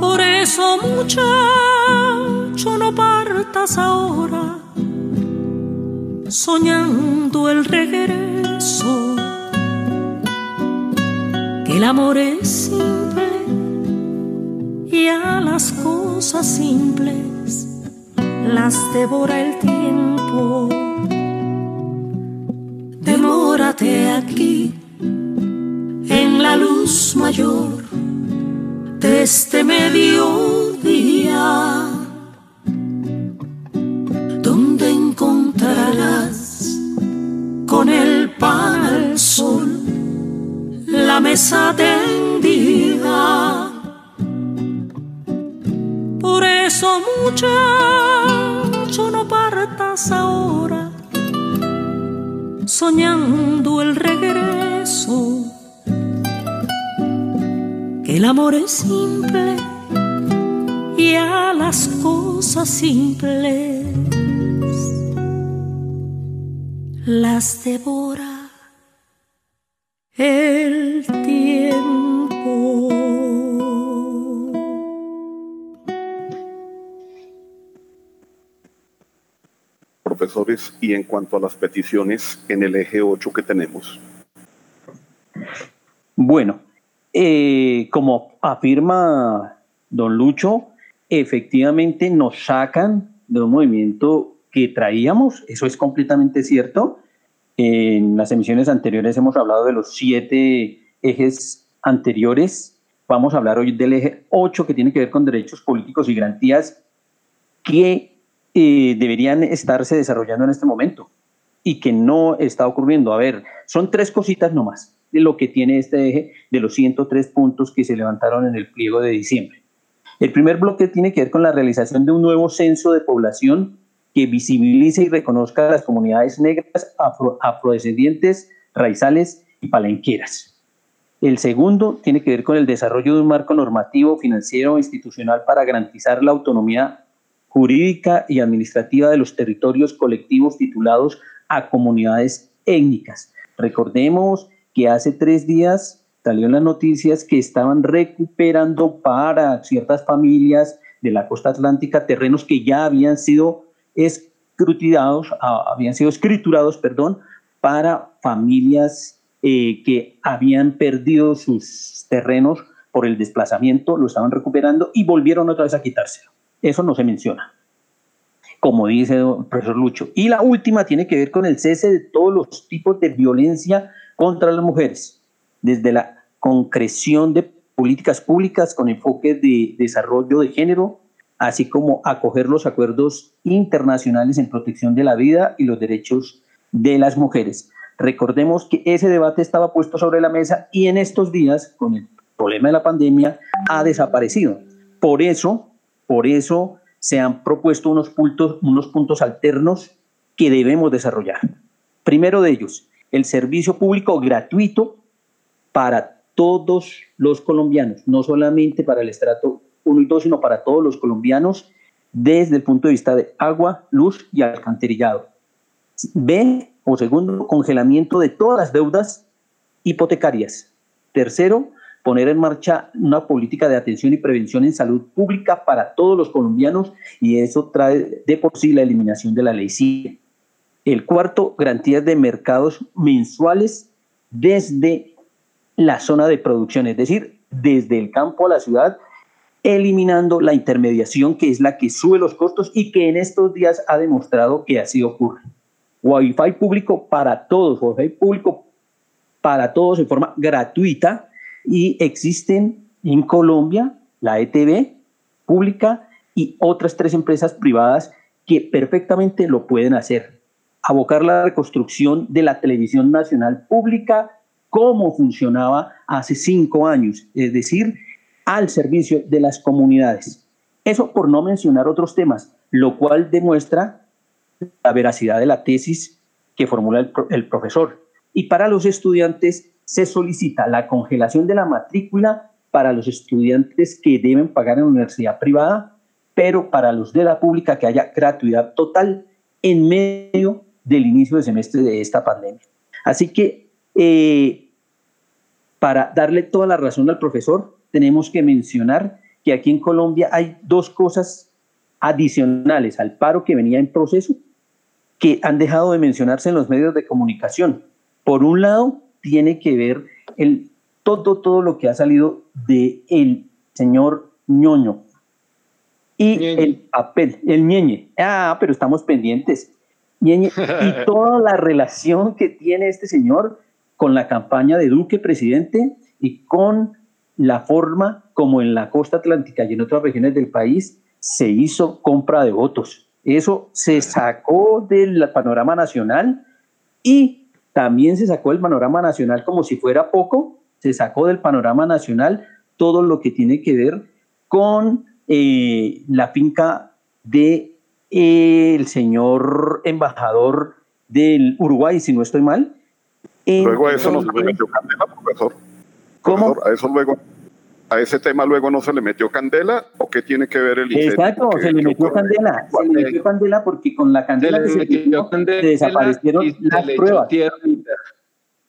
Por eso muchacho no partas ahora soñando el regreso. Que el amor es simple y a las cosas simples las devora el tiempo. Demórate aquí la luz mayor de este mediodía, donde encontrarás con el pan al sol la mesa tendida. Por eso muchacho no partas ahora soñando el regreso. Que el amor es simple y a las cosas simples las devora el tiempo. Profesores, y en cuanto a las peticiones en el eje 8 que tenemos. Bueno, eh, como afirma don Lucho, efectivamente nos sacan de un movimiento que traíamos, eso es completamente cierto. En las emisiones anteriores hemos hablado de los siete ejes anteriores. Vamos a hablar hoy del eje 8 que tiene que ver con derechos políticos y garantías que eh, deberían estarse desarrollando en este momento. y que no está ocurriendo. A ver, son tres cositas nomás lo que tiene este eje de los 103 puntos que se levantaron en el pliego de diciembre. El primer bloque tiene que ver con la realización de un nuevo censo de población que visibilice y reconozca a las comunidades negras, afrodescendientes, raizales y palenqueras. El segundo tiene que ver con el desarrollo de un marco normativo, financiero e institucional para garantizar la autonomía jurídica y administrativa de los territorios colectivos titulados a comunidades étnicas. Recordemos que hace tres días salió en las noticias que estaban recuperando para ciertas familias de la costa atlántica terrenos que ya habían sido habían sido escriturados, perdón, para familias eh, que habían perdido sus terrenos por el desplazamiento, lo estaban recuperando y volvieron otra vez a quitárselo. Eso no se menciona, como dice el profesor Lucho. Y la última tiene que ver con el cese de todos los tipos de violencia contra las mujeres, desde la concreción de políticas públicas con enfoque de desarrollo de género, así como acoger los acuerdos internacionales en protección de la vida y los derechos de las mujeres. Recordemos que ese debate estaba puesto sobre la mesa y en estos días, con el problema de la pandemia, ha desaparecido. Por eso, por eso se han propuesto unos puntos, unos puntos alternos que debemos desarrollar. Primero de ellos, el servicio público gratuito para todos los colombianos, no solamente para el estrato 1 y 2, sino para todos los colombianos desde el punto de vista de agua, luz y alcantarillado. B, o segundo, congelamiento de todas las deudas hipotecarias. Tercero, poner en marcha una política de atención y prevención en salud pública para todos los colombianos y eso trae de por sí la eliminación de la ley CIE. El cuarto, garantías de mercados mensuales desde la zona de producción, es decir, desde el campo a la ciudad, eliminando la intermediación que es la que sube los costos y que en estos días ha demostrado que así ocurre. Wi-Fi público para todos, Wi-Fi público para todos en forma gratuita y existen en Colombia la ETV pública y otras tres empresas privadas que perfectamente lo pueden hacer. Abocar la reconstrucción de la televisión nacional pública como funcionaba hace cinco años, es decir, al servicio de las comunidades. Eso por no mencionar otros temas, lo cual demuestra la veracidad de la tesis que formula el, profesor. Y para los estudiantes se solicita la congelación de la matrícula para los estudiantes que deben pagar en universidad privada, pero para los de la pública que haya gratuidad total en medio del inicio del semestre de esta pandemia. Así que, eh, para darle toda la razón al profesor, tenemos que mencionar que aquí en Colombia hay dos cosas adicionales al paro que venía en proceso que han dejado de mencionarse en los medios de comunicación. Por un lado, tiene que ver el, todo, todo lo que ha salido de el señor ñoño y el papel, el ñeñe. Ah, pero estamos pendientes. Y toda la relación que tiene este señor con la campaña de Duque presidente y con la forma como en la costa atlántica y en otras regiones del país se hizo compra de votos. Eso se sacó del panorama nacional y también se sacó del panorama nacional como si fuera poco, se sacó del panorama nacional todo lo que tiene que ver con eh, la finca de el señor embajador del Uruguay, si no estoy mal. Luego a eso nos metió candela, profesor. ¿Cómo? a eso luego a ese tema luego no se le metió candela o qué tiene que ver el incendio? Exacto, se le metió candela, se le metió candela porque con la candela se, le metió candela desaparecieron las pruebas.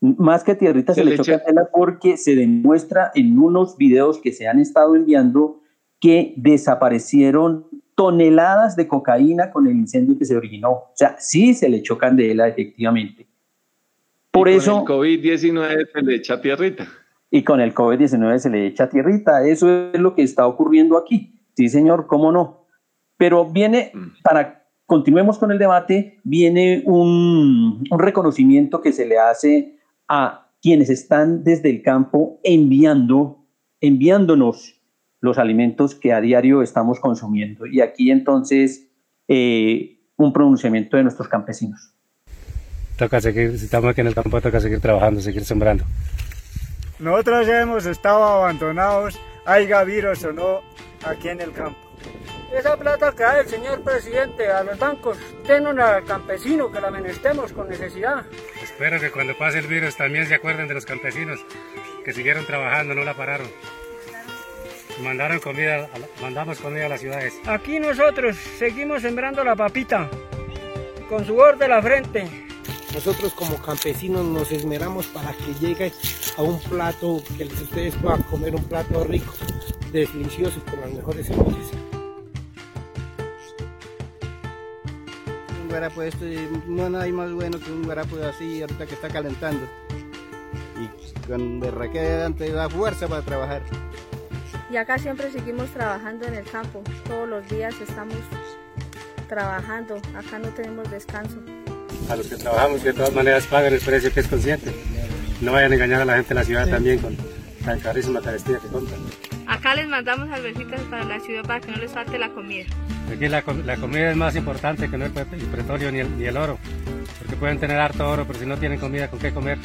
Más que tierrita se, le echó candela porque se demuestra en unos videos que se han estado enviando que desaparecieron toneladas de cocaína con el incendio que se originó. O sea, sí se le echó candela efectivamente. Por y eso. Con el COVID-19 se le echa tierrita y con el COVID-19 se le echa tierrita. Eso es lo que está ocurriendo aquí. Sí, señor, cómo no. Pero viene, mm. para continuemos con el debate, viene un, un reconocimiento que se le hace a quienes están desde el campo enviando, enviándonos los alimentos que a diario estamos consumiendo. Y aquí entonces eh, un pronunciamiento de nuestros campesinos. toca seguir, si estamos aquí en el campo, toca seguir trabajando, seguir sembrando. Nosotros ya hemos estado abandonados, haya virus o no, aquí en el campo. Esa plata que da el señor presidente a los bancos, denos al campesino que la menestemos con necesidad. Espero que cuando pase el virus también se acuerden de los campesinos que siguieron trabajando, no la pararon. Mandaron comida, mandamos comida a las ciudades. Aquí nosotros seguimos sembrando la papita con sudor de la frente. Nosotros como campesinos nos esmeramos para que llegue a un plato que ustedes puedan comer un plato rico, delicioso con las mejores semillas. Un guarapo esto no hay más bueno que un guarapo así ahorita que está calentando y con berraquera antes da fuerza para trabajar. Y acá siempre seguimos trabajando en el campo, todos los días estamos trabajando, acá no tenemos descanso. A los que trabajamos de todas maneras pagan el precio que es consciente. No vayan a engañar a la gente de la ciudad también con la carísima carestía que compran. Acá les mandamos albercitas para la ciudad para que no les falte la comida. Aquí la, la comida es más importante que no el, petróleo ni el, ni el oro. Porque pueden tener harto oro, pero si no tienen comida, ¿con qué comer?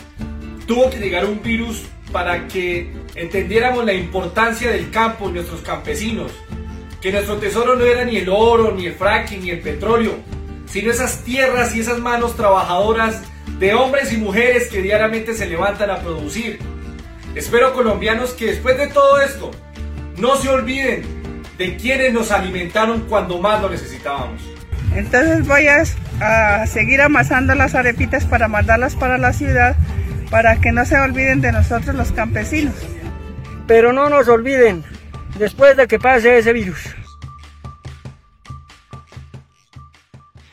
Tuvo que llegar un virus para que entendiéramos la importancia del campo y nuestros campesinos. Que nuestro tesoro no era ni el oro, ni el fracking, ni el petróleo, sino esas tierras y esas manos trabajadoras de hombres y mujeres que diariamente se levantan a producir. Espero colombianos que después de todo esto no se olviden de quienes nos alimentaron cuando más lo necesitábamos. Entonces voy a, a seguir amasando las arepitas para mandarlas para la ciudad para que no se olviden de nosotros los campesinos. Pero no nos olviden después de que pase ese virus.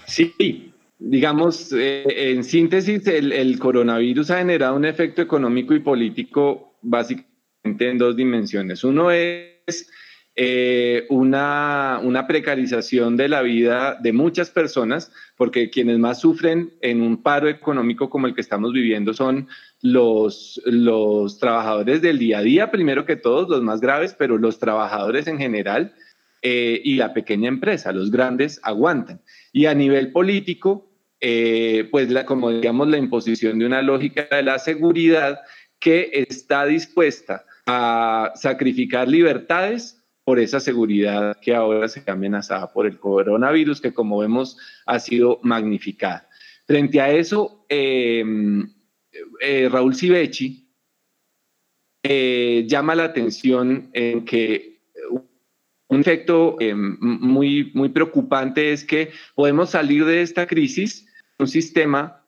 Sí, digamos, eh, en síntesis, el, coronavirus ha generado un efecto económico y político básicamente en dos dimensiones. Uno es eh, una, una, precarización de la vida de muchas personas, porque quienes más sufren en un paro económico como el que estamos viviendo son los, los trabajadores del día a día, primero que todos, los más graves, pero los trabajadores en general eh, y la pequeña empresa, los grandes aguantan. Y a nivel político, eh, pues la, como digamos la imposición de una lógica de la seguridad que está dispuesta a sacrificar libertades por esa seguridad que ahora se ha amenazada por el coronavirus, que como vemos ha sido magnificada. Frente a eso, eh, eh, Raúl Civechi eh, llama la atención en que un efecto eh, muy, muy preocupante es que podemos salir de esta crisis un sistema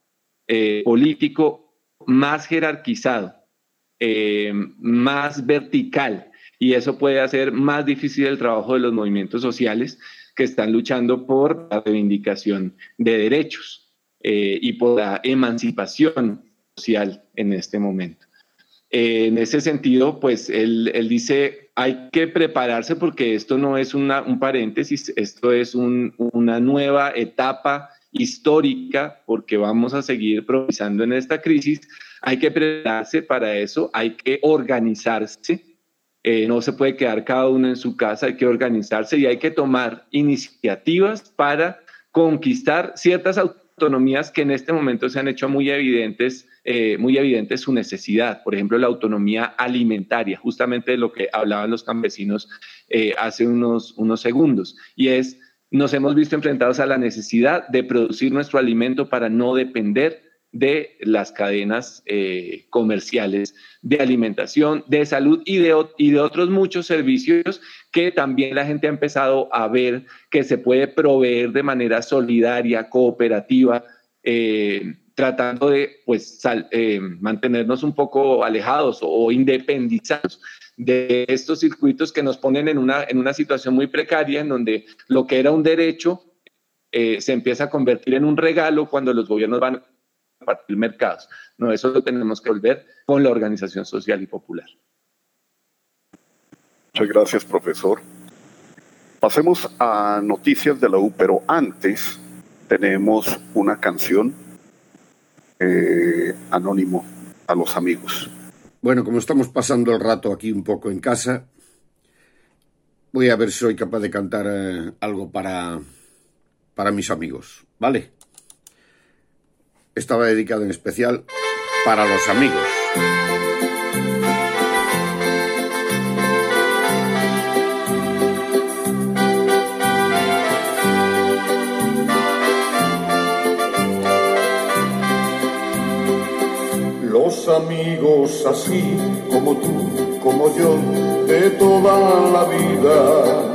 político más jerarquizado, más vertical, y eso puede hacer más difícil el trabajo de los movimientos sociales que están luchando por la reivindicación de derechos y por la emancipación en este momento. Eh, en ese sentido, pues él, dice, hay que prepararse porque esto no es una, un paréntesis, esto es una nueva etapa histórica porque vamos a seguir improvisando en esta crisis. Hay que prepararse para eso, hay que organizarse. Eh, no se puede quedar cada uno en su casa, hay que organizarse y hay que tomar iniciativas para conquistar ciertas autonomías que en este momento se han hecho muy evidentes eh, muy evidente su necesidad, por ejemplo, la autonomía alimentaria, justamente de lo que hablaban los campesinos eh, hace unos, unos segundos, y es, nos hemos visto enfrentados a la necesidad de producir nuestro alimento para no depender de las cadenas eh, comerciales de alimentación, de salud y de, y de otros muchos servicios que también la gente ha empezado a ver que se puede proveer de manera solidaria, cooperativa, tratando de pues, eh, mantenernos un poco alejados o independizados de estos circuitos que nos ponen en una, en una situación muy precaria, en donde lo que era un derecho eh, se empieza a convertir en un regalo cuando los gobiernos van partir mercados. No, eso lo tenemos que volver con la organización social y popular. Muchas gracias, profesor. Pasemos a noticias de la U, pero antes tenemos una canción eh, anónimo a los amigos. Bueno, como estamos pasando el rato aquí un poco en casa, voy a ver si soy capaz de cantar eh, algo para, para mis amigos, ¿vale? Estaba dedicado en especial para los amigos. Los amigos así como tú, como yo, de toda la vida,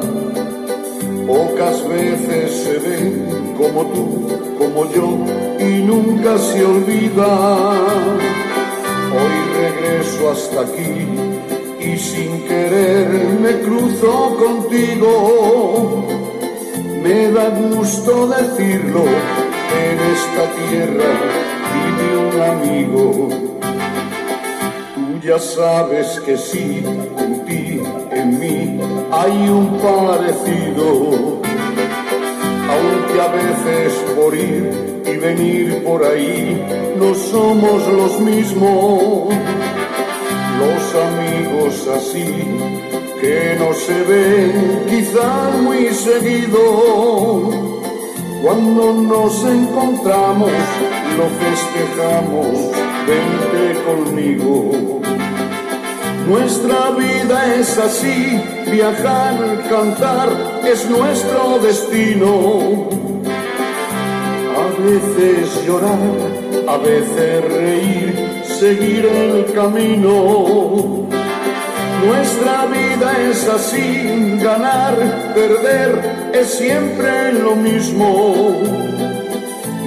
pocas veces se ven como tú, como yo, y nunca se olvida. Hoy regreso hasta aquí y sin querer me cruzo contigo. Me da gusto decirlo en esta tierra vive un amigo. Tú ya sabes que sí, hay un parecido. Aunque a veces por ir y venir por ahí no somos los mismos. Los amigos así que no se ven quizá muy seguido. Cuando nos encontramos lo festejamos, vente conmigo. Nuestra vida es así, viajar, cantar, es nuestro destino. A veces llorar, a veces reír, seguir el camino. Nuestra vida es así, ganar, perder, es siempre lo mismo.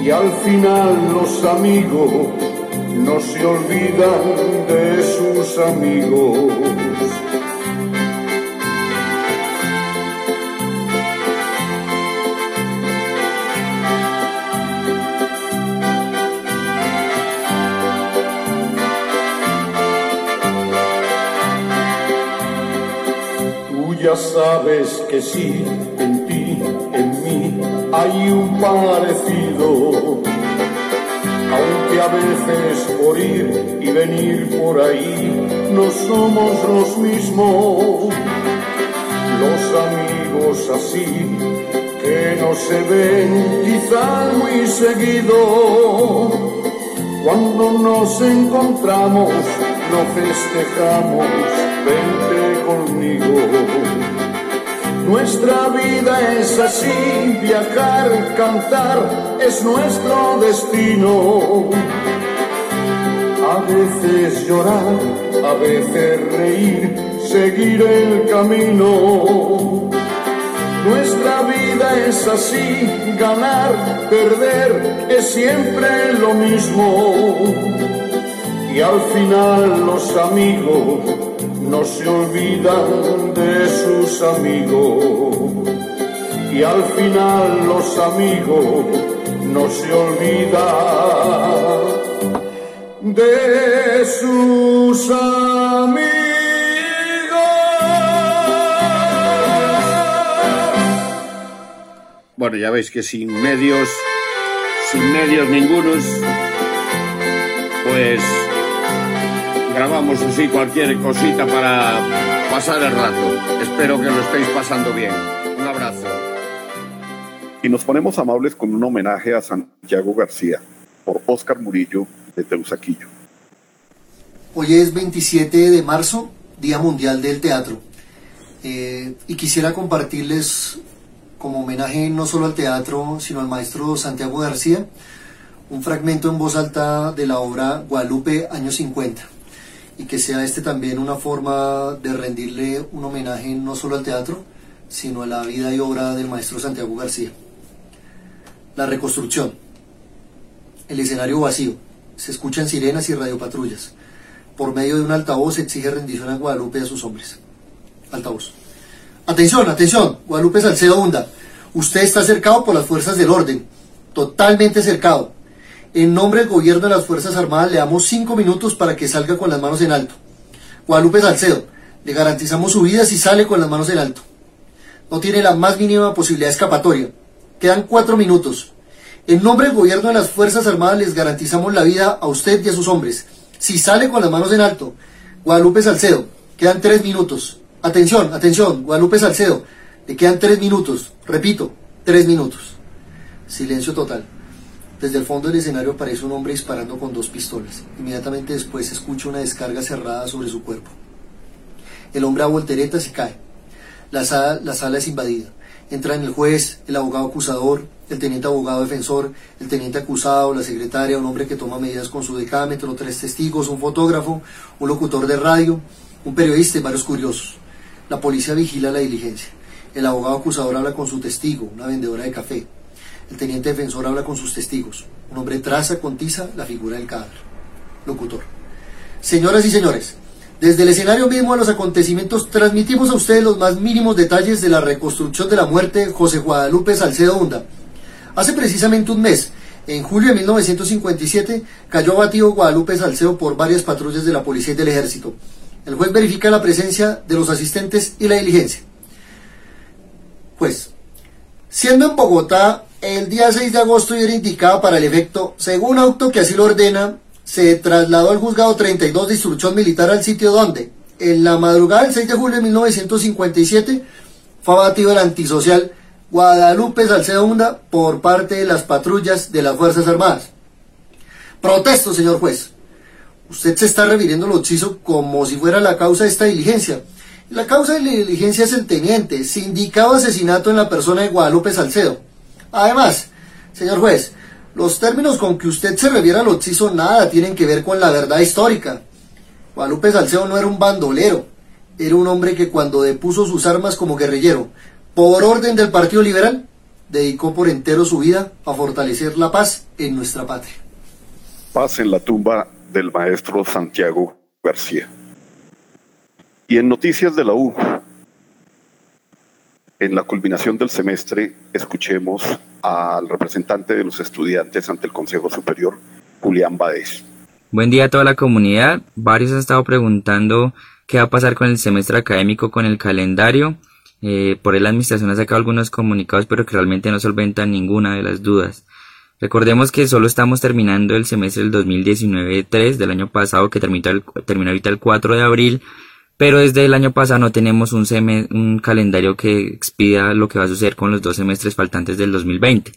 Y al final los amigos no se olvidan de amigos. Tú ya sabes que sí, en ti, en mí, hay un parecido aunque a veces por ir y venir por ahí no somos los mismos. Los amigos así que no se ven quizá muy seguido. Cuando nos encontramos, lo festejamos, vente conmigo. Nuestra vida es así, viajar, cantar, es nuestro destino. A veces llorar, a veces reír, seguir el camino. Nuestra vida es así, ganar, perder, es siempre lo mismo. Y al final los amigos no se olvidan de sus amigos. Y al final los amigos no se olvidan de sus amigos. Bueno, ya veis que sin medios, sin medios ningunos, pues grabamos así cualquier cosita para pasar el rato. Espero que lo estéis pasando bien. Un abrazo. Y nos ponemos amables con un homenaje a Santiago García por Óscar Murillo de Teusaquillo. Hoy es 27 de marzo, Día Mundial del Teatro. Eh, y quisiera compartirles como homenaje no solo al teatro, sino al maestro Santiago García, un fragmento en voz alta de la obra Guadalupe, años 50 y que sea este también una forma de rendirle un homenaje no solo al teatro, sino a la vida y obra del maestro Santiago García. La reconstrucción. El escenario vacío. Se escuchan sirenas y radiopatrullas. Por medio de un altavoz exige rendición a Guadalupe y a sus hombres. Altavoz. Atención, atención, Guadalupe Salcedo Hunda. Usted está cercado por las fuerzas del orden. Totalmente cercado. En nombre del gobierno de las Fuerzas Armadas le damos cinco minutos para que salga con las manos en alto. Guadalupe Salcedo, le garantizamos su vida si sale con las manos en alto. No tiene la más mínima posibilidad de escapatoria. Quedan cuatro minutos. En nombre del gobierno de las Fuerzas Armadas les garantizamos la vida a usted y a sus hombres. Si sale con las manos en alto, Guadalupe Salcedo, quedan tres minutos. Atención, atención, Guadalupe Salcedo, le quedan tres minutos. Repito, tres minutos. Silencio total. Desde el fondo del escenario aparece un hombre disparando con dos pistolas. Inmediatamente después se escucha una descarga cerrada sobre su cuerpo. El hombre a volteretas y cae. La sala, la sala es invadida. Entran el juez, el abogado acusador, el teniente abogado defensor, el teniente acusado, la secretaria, un hombre que toma medidas con su decámetro, tres testigos, un fotógrafo, un locutor de radio, un periodista y varios curiosos. La policía vigila la diligencia. El abogado acusador habla con su testigo, una vendedora de café. El teniente defensor habla con sus testigos. Un hombre traza con tiza la figura del cadáver. Locutor. Señoras y señores, desde el escenario mismo a los acontecimientos transmitimos a ustedes los más mínimos detalles de la reconstrucción de la muerte de José Guadalupe Salcedo Hunda. Hace precisamente un mes, en julio de 1957, cayó abatido Guadalupe Salcedo por varias patrullas de la policía y del ejército. El juez verifica la presencia de los asistentes y la diligencia. Pues, siendo en Bogotá el día 6 de agosto y era indicada para el efecto, según auto que así lo ordena, se trasladó al juzgado 32 de instrucción militar al sitio donde, en la madrugada del 6 de julio de 1957, fue abatido el antisocial Guadalupe Salcedo Hunda por parte de las patrullas de las Fuerzas Armadas. Protesto, señor juez. Usted se está refiriendo al occiso como si fuera la causa de esta diligencia. La causa de la diligencia es el teniente, sindicado asesinato en la persona de Guadalupe Salcedo. Además, señor juez, los términos con que usted se refiere al occiso nada tienen que ver con la verdad histórica. Guadalupe Salcedo no era un bandolero, era un hombre que cuando depuso sus armas como guerrillero, por orden del Partido Liberal, dedicó por entero su vida a fortalecer la paz en nuestra patria. Paz en la tumba del maestro Santiago García. Y en Noticias de la U, en la culminación del semestre, escuchemos al representante de los estudiantes ante el Consejo Superior, Julián Bades. Buen día a toda la comunidad. Varios han estado preguntando qué va a pasar con el semestre académico, con el calendario. Eh, por él la administración ha sacado algunos comunicados, pero que realmente no solventan ninguna de las dudas. Recordemos que solo estamos terminando el semestre del 2019-3 del año pasado, que terminó, terminó ahorita el 4 de abril, pero desde el año pasado no tenemos un, calendario que expida lo que va a suceder con los dos semestres faltantes del 2020.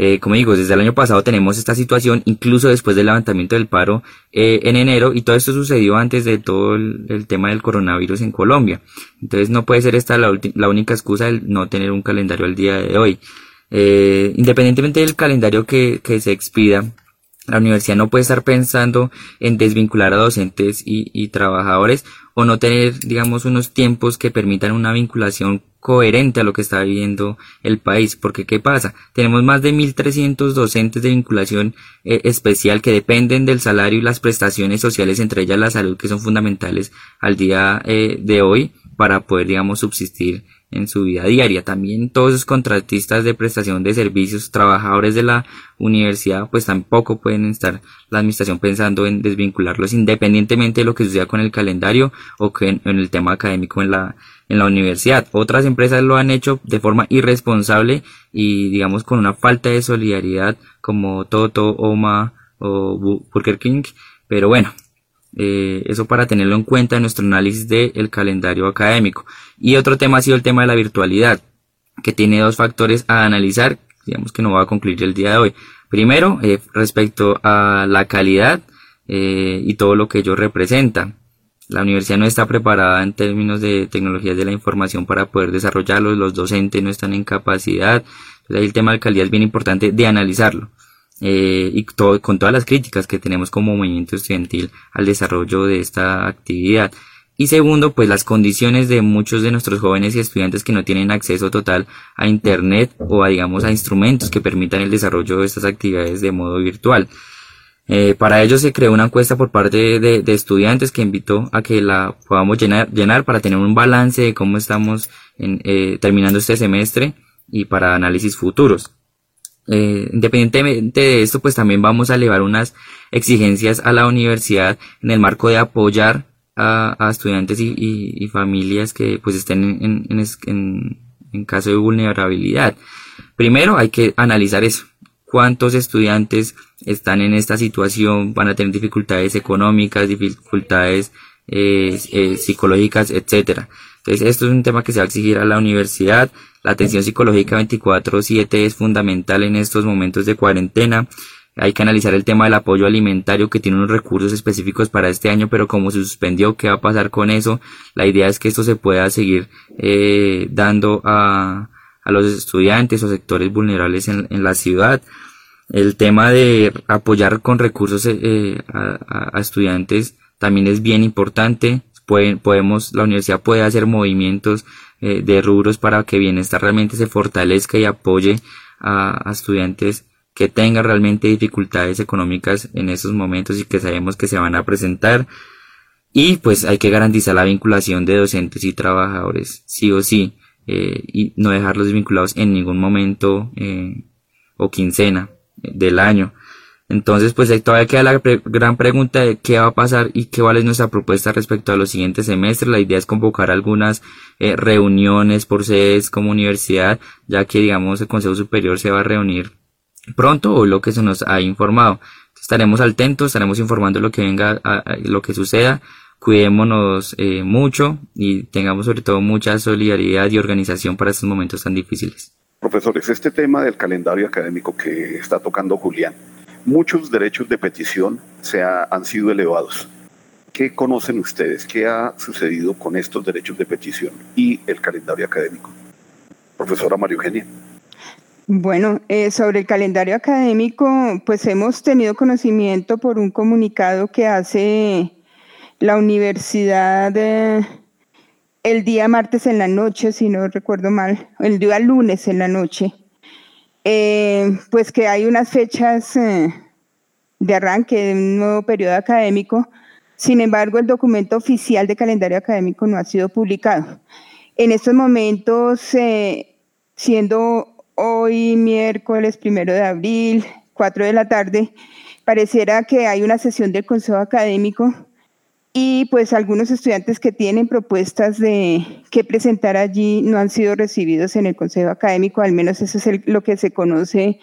Eh, como digo, desde el año pasado tenemos esta situación, incluso después del levantamiento del paro eh, en enero, y todo esto sucedió antes de todo el, tema del coronavirus en Colombia. Entonces no puede ser esta la, única excusa de no tener un calendario al día de hoy. Eh, independientemente del calendario que, se expida, la universidad no puede estar pensando en desvincular a docentes y, trabajadores o no tener, digamos, unos tiempos que permitan una vinculación coherente a lo que está viviendo el país. Porque, ¿qué pasa? Tenemos más de 1.300 docentes de vinculación eh, especial que dependen del salario y las prestaciones sociales, entre ellas la salud, que son fundamentales al día eh, de hoy para poder, digamos, subsistir en su vida diaria. También todos los contratistas de prestación de servicios, trabajadores de la universidad, pues tampoco pueden estar la administración pensando en desvincularlos independientemente de lo que suceda con el calendario o que en, el tema académico en la, en la universidad. Otras empresas lo han hecho de forma irresponsable y digamos con una falta de solidaridad como Toto, Oma o Burger King. Pero bueno, eh, eso para tenerlo en cuenta en nuestro análisis del calendario académico. Y otro tema ha sido el tema de la virtualidad, que tiene dos factores a analizar, digamos que no va a concluir el día de hoy. Primero, eh, respecto a la calidad eh, y todo lo que ello representa. La universidad no está preparada en términos de tecnologías de la información para poder desarrollarlos, los docentes no están en capacidad. Entonces, el tema de calidad es bien importante de analizarlo. Eh, y todo, con todas las críticas que tenemos como movimiento estudiantil al desarrollo de esta actividad. Y segundo, pues las condiciones de muchos de nuestros jóvenes y estudiantes que no tienen acceso total a Internet o a, digamos, a instrumentos que permitan el desarrollo de estas actividades de modo virtual. Eh, para ello se creó una encuesta por parte de, de, estudiantes que invitó a que la podamos llenar, llenar para tener un balance de cómo estamos en, eh, terminando este semestre y para análisis futuros. Eh, independientemente de esto, pues también vamos a elevar unas exigencias a la universidad en el marco de apoyar a, estudiantes y, familias que pues estén en, en, en, en caso de vulnerabilidad. Primero hay que analizar eso. ¿Cuántos estudiantes están en esta situación? ¿Van a tener dificultades económicas, dificultades eh, eh, psicológicas, etcétera? Entonces, esto es un tema que se va a exigir a la universidad. La atención psicológica 24/7 es fundamental en estos momentos de cuarentena. Hay que analizar el tema del apoyo alimentario que tiene unos recursos específicos para este año, pero como se suspendió, ¿qué va a pasar con eso? La idea es que esto se pueda seguir eh, dando a, a los estudiantes o sectores vulnerables en, en la ciudad. El tema de apoyar con recursos eh, a, a, estudiantes también es bien importante. Pueden, podemos, la universidad puede hacer movimientos eh, de rubros para que bienestar realmente se fortalezca y apoye a, estudiantes que tenga realmente dificultades económicas en esos momentos y que sabemos que se van a presentar. Y pues hay que garantizar la vinculación de docentes y trabajadores, sí o sí, eh, y no dejarlos vinculados en ningún momento eh, o quincena del año. Entonces, pues todavía queda la gran pregunta de qué va a pasar y qué vale nuestra propuesta respecto a los siguientes semestres. La idea es convocar algunas eh, reuniones por sedes como universidad, ya que digamos el Consejo Superior se va a reunir pronto o lo que se nos ha informado. Estaremos atentos, estaremos informando lo que venga, a, lo que suceda. Cuidémonos eh, mucho y tengamos sobre todo mucha solidaridad y organización para estos momentos tan difíciles. Profesores, este tema del calendario académico que está tocando Julián, muchos derechos de petición se ha, han sido elevados. ¿Qué conocen ustedes? ¿Qué ha sucedido con estos derechos de petición y el calendario académico? Profesora María Eugenia. Bueno, eh, sobre el calendario académico, pues hemos tenido conocimiento por un comunicado que hace la universidad eh, el día martes en la noche, si no recuerdo mal, el día lunes en la noche, eh, pues que hay unas fechas eh, de arranque de un nuevo periodo académico. Sin embargo, el documento oficial de calendario académico no ha sido publicado. En estos momentos, eh, siendo hoy miércoles primero de abril, 4 de la tarde, pareciera que hay una sesión del Consejo Académico y pues algunos estudiantes que tienen propuestas de que presentar allí no han sido recibidos en el Consejo Académico, al menos eso es lo que se conoce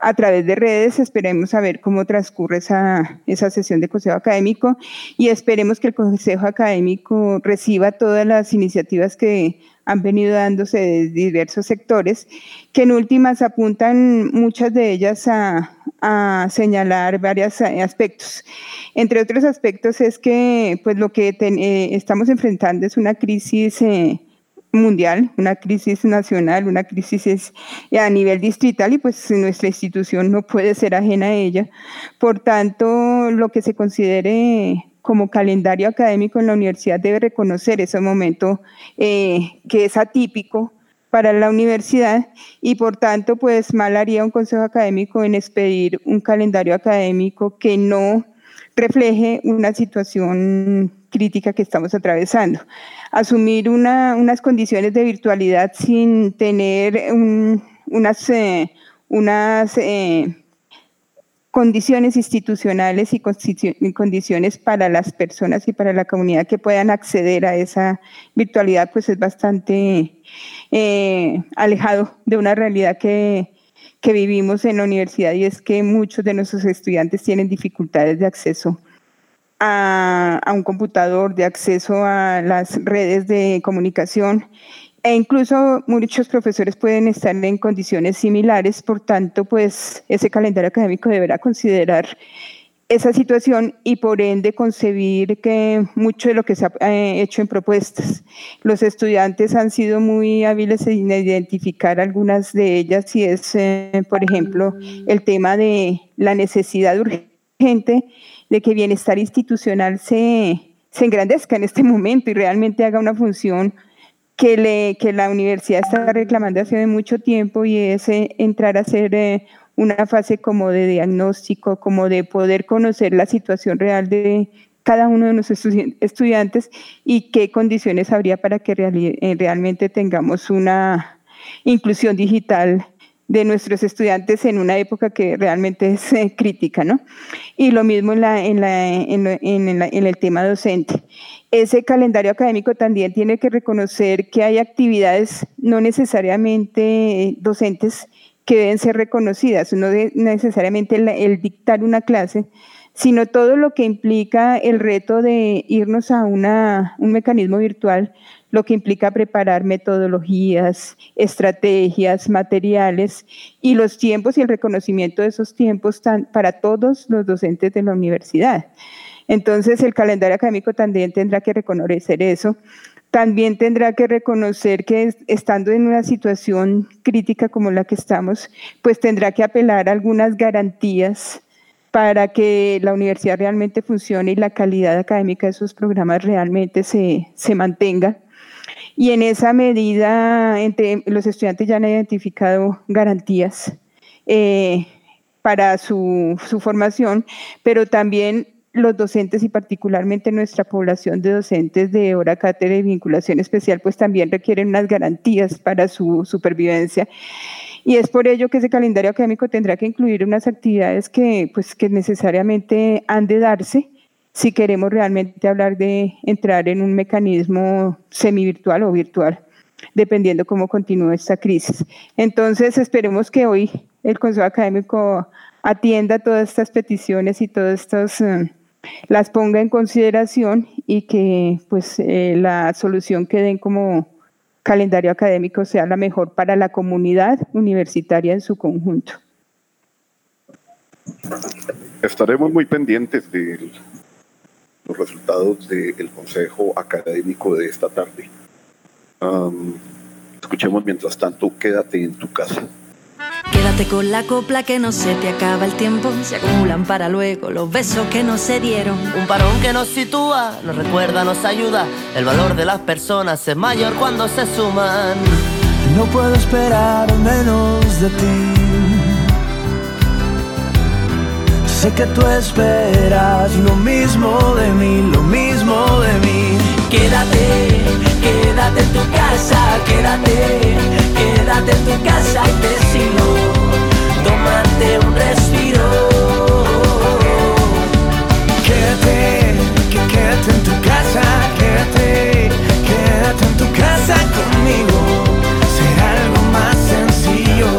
a través de redes. Esperemos a ver cómo transcurre esa, esa sesión de Consejo Académico y esperemos que el Consejo Académico reciba todas las iniciativas que han venido dándose de diversos sectores, que en últimas apuntan muchas de ellas a, señalar varios aspectos. Entre otros aspectos es que pues lo que eh, estamos enfrentando es una crisis eh, mundial, una crisis nacional, una crisis a nivel distrital y pues nuestra institución no puede ser ajena a ella. Por tanto, lo que se considere como calendario académico en la universidad debe reconocer ese momento eh, que es atípico para la universidad y por tanto pues mal haría un consejo académico en expedir un calendario académico que no refleje una situación crítica que estamos atravesando. Asumir unas condiciones de virtualidad sin tener unas, eh, unas eh, condiciones institucionales y condiciones para las personas y para la comunidad que puedan acceder a esa virtualidad, pues es bastante eh, alejado de una realidad que, vivimos en la universidad y es que muchos de nuestros estudiantes tienen dificultades de acceso a, a un computador, de acceso a las redes de comunicación e incluso muchos profesores pueden estar en condiciones similares, por tanto, pues ese calendario académico deberá considerar esa situación y por ende concebir que mucho de lo que se ha eh, hecho en propuestas. Los estudiantes han sido muy hábiles en identificar algunas de ellas y es, eh, por ejemplo, el tema de la necesidad urgente de que bienestar institucional se, se engrandezca en este momento y realmente haga una función que, le, que la universidad está reclamando hace mucho tiempo y es eh, entrar a hacer eh, una fase como de diagnóstico, como de poder conocer la situación real de cada uno de nuestros estudiantes y qué condiciones habría para que eh, realmente tengamos una inclusión digital de nuestros estudiantes en una época que realmente es crítica, ¿no? Y lo mismo en, la, en, la, en, en el tema docente ese calendario académico también tiene que reconocer que hay actividades no necesariamente docentes que deben ser reconocidas, no necesariamente el, dictar una clase, sino todo lo que implica el reto de irnos a un mecanismo virtual, lo que implica preparar metodologías, estrategias, materiales y los tiempos y el reconocimiento de esos tiempos para todos los docentes de la universidad. Entonces, el calendario académico también tendrá que reconocer eso. También tendrá que reconocer que estando en una situación crítica como la que estamos, pues tendrá que apelar a algunas garantías para que la universidad realmente funcione y la calidad académica de sus programas realmente se, se mantenga. Y en esa medida, entre, los estudiantes ya han identificado garantías eh, para su, su, formación, pero también los docentes y particularmente nuestra población de docentes de hora cátedra y vinculación especial, pues también requieren unas garantías para su supervivencia. Y es por ello que ese calendario académico tendrá que incluir unas actividades que, pues, que necesariamente han de darse si queremos realmente hablar de entrar en un mecanismo semi-virtual o virtual, dependiendo cómo continúe esta crisis. Entonces, esperemos que hoy el Consejo Académico atienda todas estas peticiones y todas estas... Eh, las ponga en consideración y que pues eh, la solución que den como calendario académico sea la mejor para la comunidad universitaria en su conjunto. Estaremos muy pendientes de los resultados del Consejo Académico de esta tarde. escuchemos mientras tanto, quédate en tu casa. Quédate con la copla que no se te acaba el tiempo. Se acumulan para luego los besos que no se dieron. Un parón que nos sitúa, nos recuerda, nos ayuda. El valor de las personas es mayor cuando se suman. No puedo esperar menos de ti. Sé que tú esperas lo mismo de mí, lo mismo de mí. Quédate, quédate en tu casa, quédate, quédate en tu casa y te sigo. Tómate un respiro. Quédate, quédate en tu casa, quédate, quédate en tu casa conmigo. Será algo más sencillo.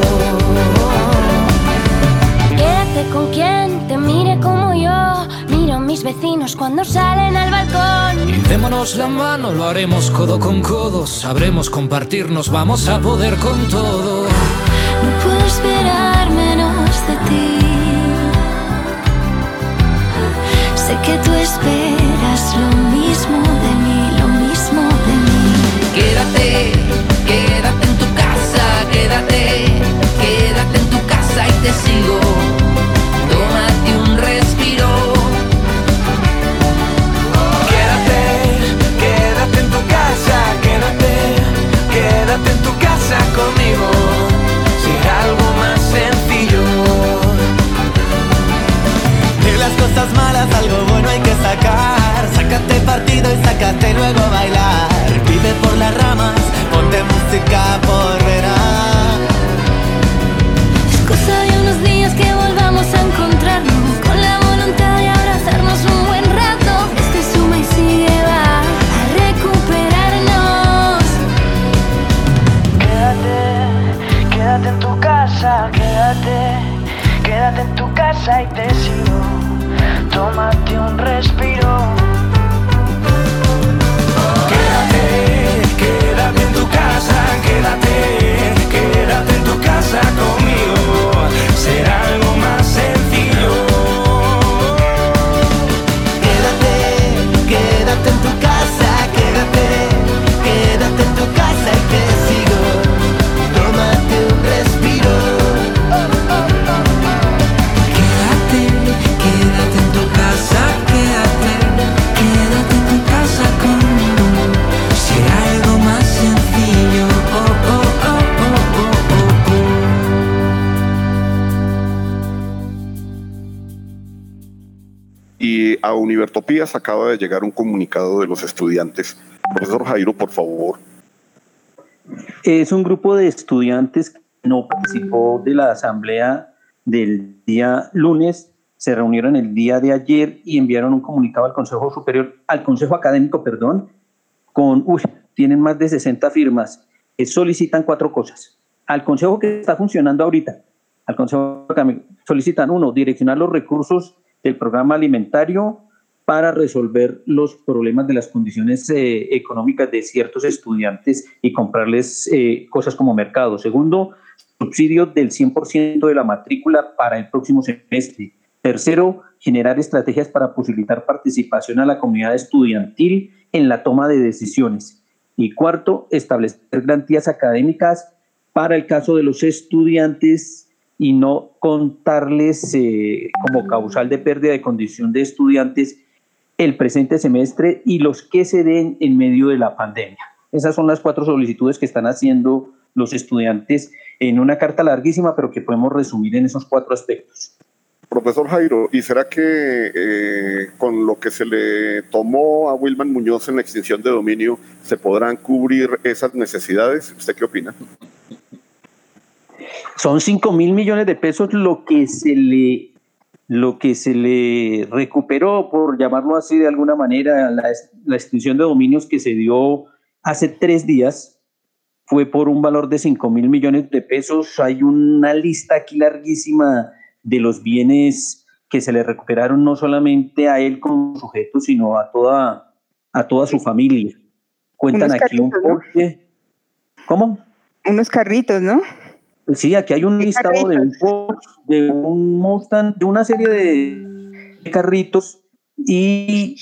Quédate con quien te mire como yo. Miro a mis vecinos cuando salen al balcón. Y démonos la mano, lo haremos codo con codo. Sabremos compartirnos, vamos a poder con todo. No puedo esperar Sé que tú esperas lo mismo de mí, lo mismo de mí. Quédate, quédate en tu casa, quédate, quédate en tu casa y te sigo. Tómate un respiro. Quédate, quédate en tu casa, quédate, quédate en tu casa conmigo. Cosas malas algo bueno hay que sacar. Sácate partido y sácate luego a bailar. Vive por las ramas, ponte música por verás. Es cosa de unos días que volvamos a encontrarnos con la voluntad de abrazarnos un buen rato. Este suma y sigue va a recuperarnos. Quédate, quédate en tu casa, quédate, quédate en tu casa y te sigo. Tómate un respiro. Acaba de llegar un comunicado de los estudiantes. Profesor Jairo, por favor. Es un grupo de estudiantes que no participó de la asamblea del día lunes, se reunieron el día de ayer y enviaron un comunicado al Consejo Superior, al Consejo Académico, perdón, con, uy, tienen más de 60 firmas, que solicitan cuatro cosas. al consejo que está funcionando ahorita, al consejo académico, solicitan uno, direccionar los recursos del programa alimentario para resolver los problemas de las condiciones eh, económicas de ciertos estudiantes y comprarles eh, cosas como mercado. Segundo, subsidio del 100% de la matrícula para el próximo semestre. Tercero, generar estrategias para posibilitar participación a la comunidad estudiantil en la toma de decisiones. Y cuarto, establecer garantías académicas para el caso de los estudiantes y no contarles eh, como causal de pérdida de condición de estudiantes el presente semestre y los que se den en medio de la pandemia. Esas son las cuatro solicitudes que están haciendo los estudiantes en una carta larguísima, pero que podemos resumir en esos cuatro aspectos. Profesor Jairo, ¿y será que eh, con lo que se le tomó a Wilman Muñoz en la extinción de dominio se podrán cubrir esas necesidades? ¿Usted qué opina? Son 5 mil millones de pesos lo que se le lo que se le recuperó, por llamarlo así de alguna manera, la, la extinción de dominios que se dio hace tres días, fue por un valor de 5 mil millones de pesos. Hay una lista aquí larguísima de los bienes que se le recuperaron no solamente a él como sujeto, sino a toda, a toda su familia. Cuentan Unos aquí un carritos, ¿no? Porsche. ¿Cómo? Unos carritos, ¿no? Sí, aquí hay un listado de un de un Mustang, de una serie de carritos y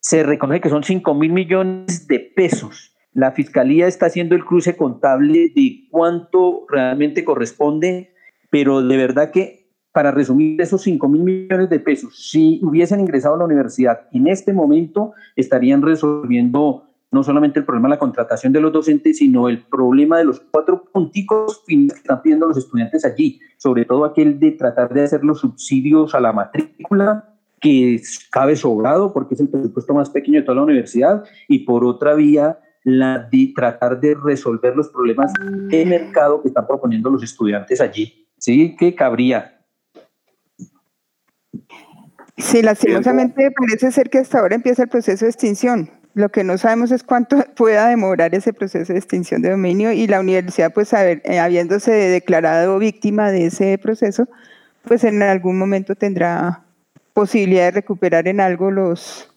se reconoce que son 5 mil millones de pesos. La fiscalía está haciendo el cruce contable de cuánto realmente corresponde, pero de verdad que para resumir esos 5 mil millones de pesos, si hubiesen ingresado a la universidad en este momento, estarían resolviendo no solamente el problema de la contratación de los docentes, sino el problema de los cuatro punticos finales que están pidiendo los estudiantes allí, sobre todo aquel de tratar de hacer los subsidios a la matrícula, que cabe sobrado porque es el presupuesto más pequeño de toda la universidad, y por otra vía, la de tratar de resolver los problemas de mercado que están proponiendo los estudiantes allí. Sí, que cabría. Sí, lastimosamente parece ser que hasta ahora empieza el proceso de extinción. Lo que no sabemos es cuánto pueda demorar ese proceso de extinción de dominio y la universidad, pues haber- eh, habiéndose declarado víctima de ese proceso, pues en algún momento tendrá posibilidad de recuperar en algo los,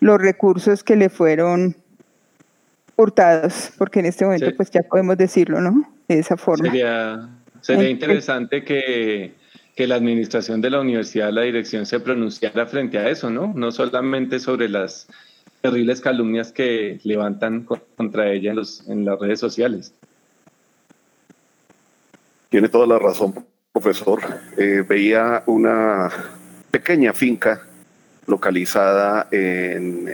los recursos que le fueron hurtados, porque en este momento Sí. pues ya podemos decirlo, ¿no? De esa forma. Sería, sería interesante que, que la administración de la universidad, la dirección, se pronunciara frente a eso, ¿no? No solamente sobre las terribles calumnias que levantan co- contra ella en, los, en las redes sociales. Tiene toda la razón, profesor. Eh, veía una pequeña finca localizada en,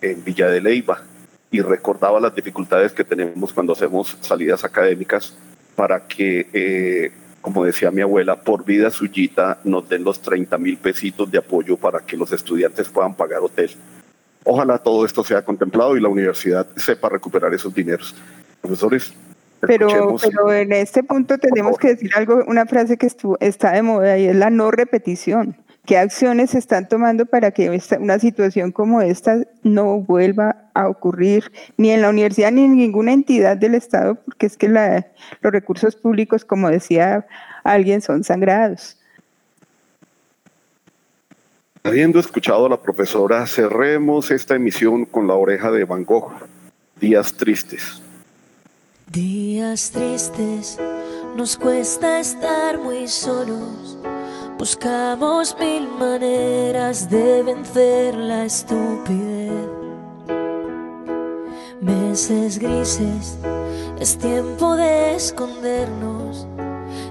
en Villa de Leyva y recordaba las dificultades que tenemos cuando hacemos salidas académicas para que, eh, como decía mi abuela, por vida suyita nos den los 30 mil pesitos de apoyo para que los estudiantes puedan pagar hotel. Ojalá todo esto sea contemplado y la universidad sepa recuperar esos dineros. Profesores, Pero, pero en este punto tenemos que decir algo, una frase que estuvo, está de moda y es la no repetición. ¿Qué acciones se están tomando para que esta- una situación como esta no vuelva a ocurrir ni en la universidad ni en ninguna entidad del Estado? Porque es que la- los recursos públicos, como decía alguien, son sangrados. Habiendo escuchado a la profesora, cerremos esta emisión con la oreja de Van Gogh. Días tristes. Días tristes, nos cuesta estar muy solos. Buscamos mil maneras de vencer la estupidez. Meses grises, es tiempo de escondernos.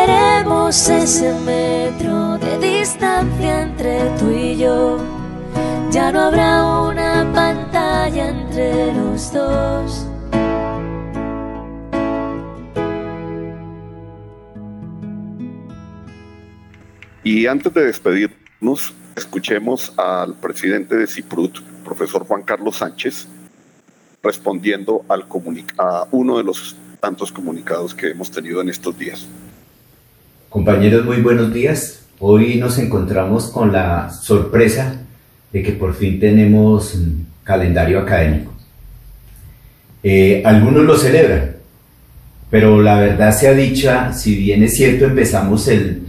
Romperemos ese metro de distancia entre tú y yo. Ya no habrá una pantalla entre los dos. Y antes de despedirnos, escuchemos al presidente de CIPRUT, profesor Juan Carlos Sánchez, respondiendo al a uno de los tantos comunicados que hemos tenido en estos días. Compañeros, muy buenos días. Hoy nos encontramos con la sorpresa de que por fin tenemos calendario académico. Eh, algunos lo celebran, pero la verdad sea dicha, si bien es cierto empezamos el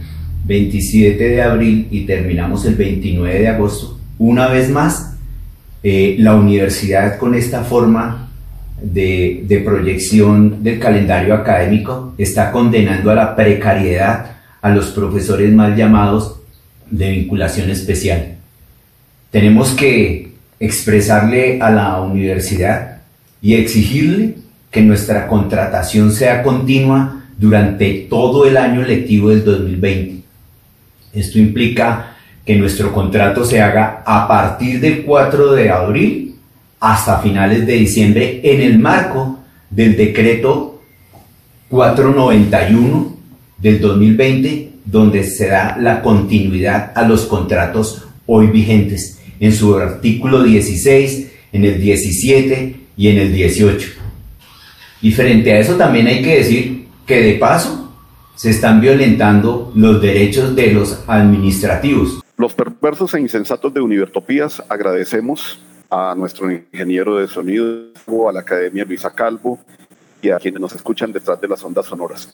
27 de abril y terminamos el 29 de agosto, una vez más, eh, la universidad con esta forma de, proyección del calendario académico está condenando a la precariedad a los profesores mal llamados de vinculación especial. Tenemos que expresarle a la universidad y exigirle que nuestra contratación sea continua durante todo el año lectivo del 2020. Esto implica que nuestro contrato se haga a partir del 4 de abril hasta finales de diciembre en el marco del decreto 491 del 2020, donde se da la continuidad a los contratos hoy vigentes en su artículo 16, en el 17 y en el 18. Y frente a eso también hay que decir que de paso se están violentando los derechos de los administrativos. Los perversos e insensatos de Univertopías agradecemos a nuestro ingeniero de sonido, a la Academia Luisa Calvo y a quienes nos escuchan detrás de las ondas sonoras.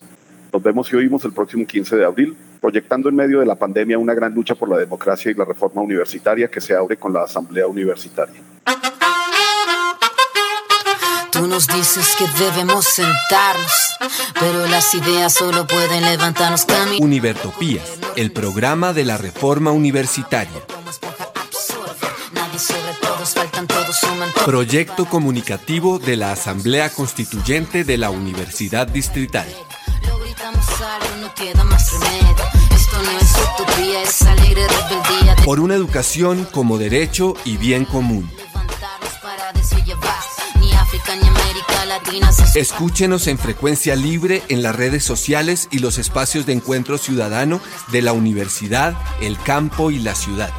Nos vemos y oímos el próximo 15 de abril, proyectando en medio de la pandemia una gran lucha por la democracia y la reforma universitaria que se abre con la Asamblea Universitaria. Tú nos dices que debemos sentarnos, pero las ideas solo pueden levantarnos camino. Univertopías, el programa de la reforma universitaria. Proyecto comunicativo de la Asamblea Constituyente de la Universidad Distrital. Por una educación como derecho y bien común. Escúchenos en frecuencia libre en las redes sociales y los espacios de encuentro ciudadano de la universidad, el campo y la ciudad.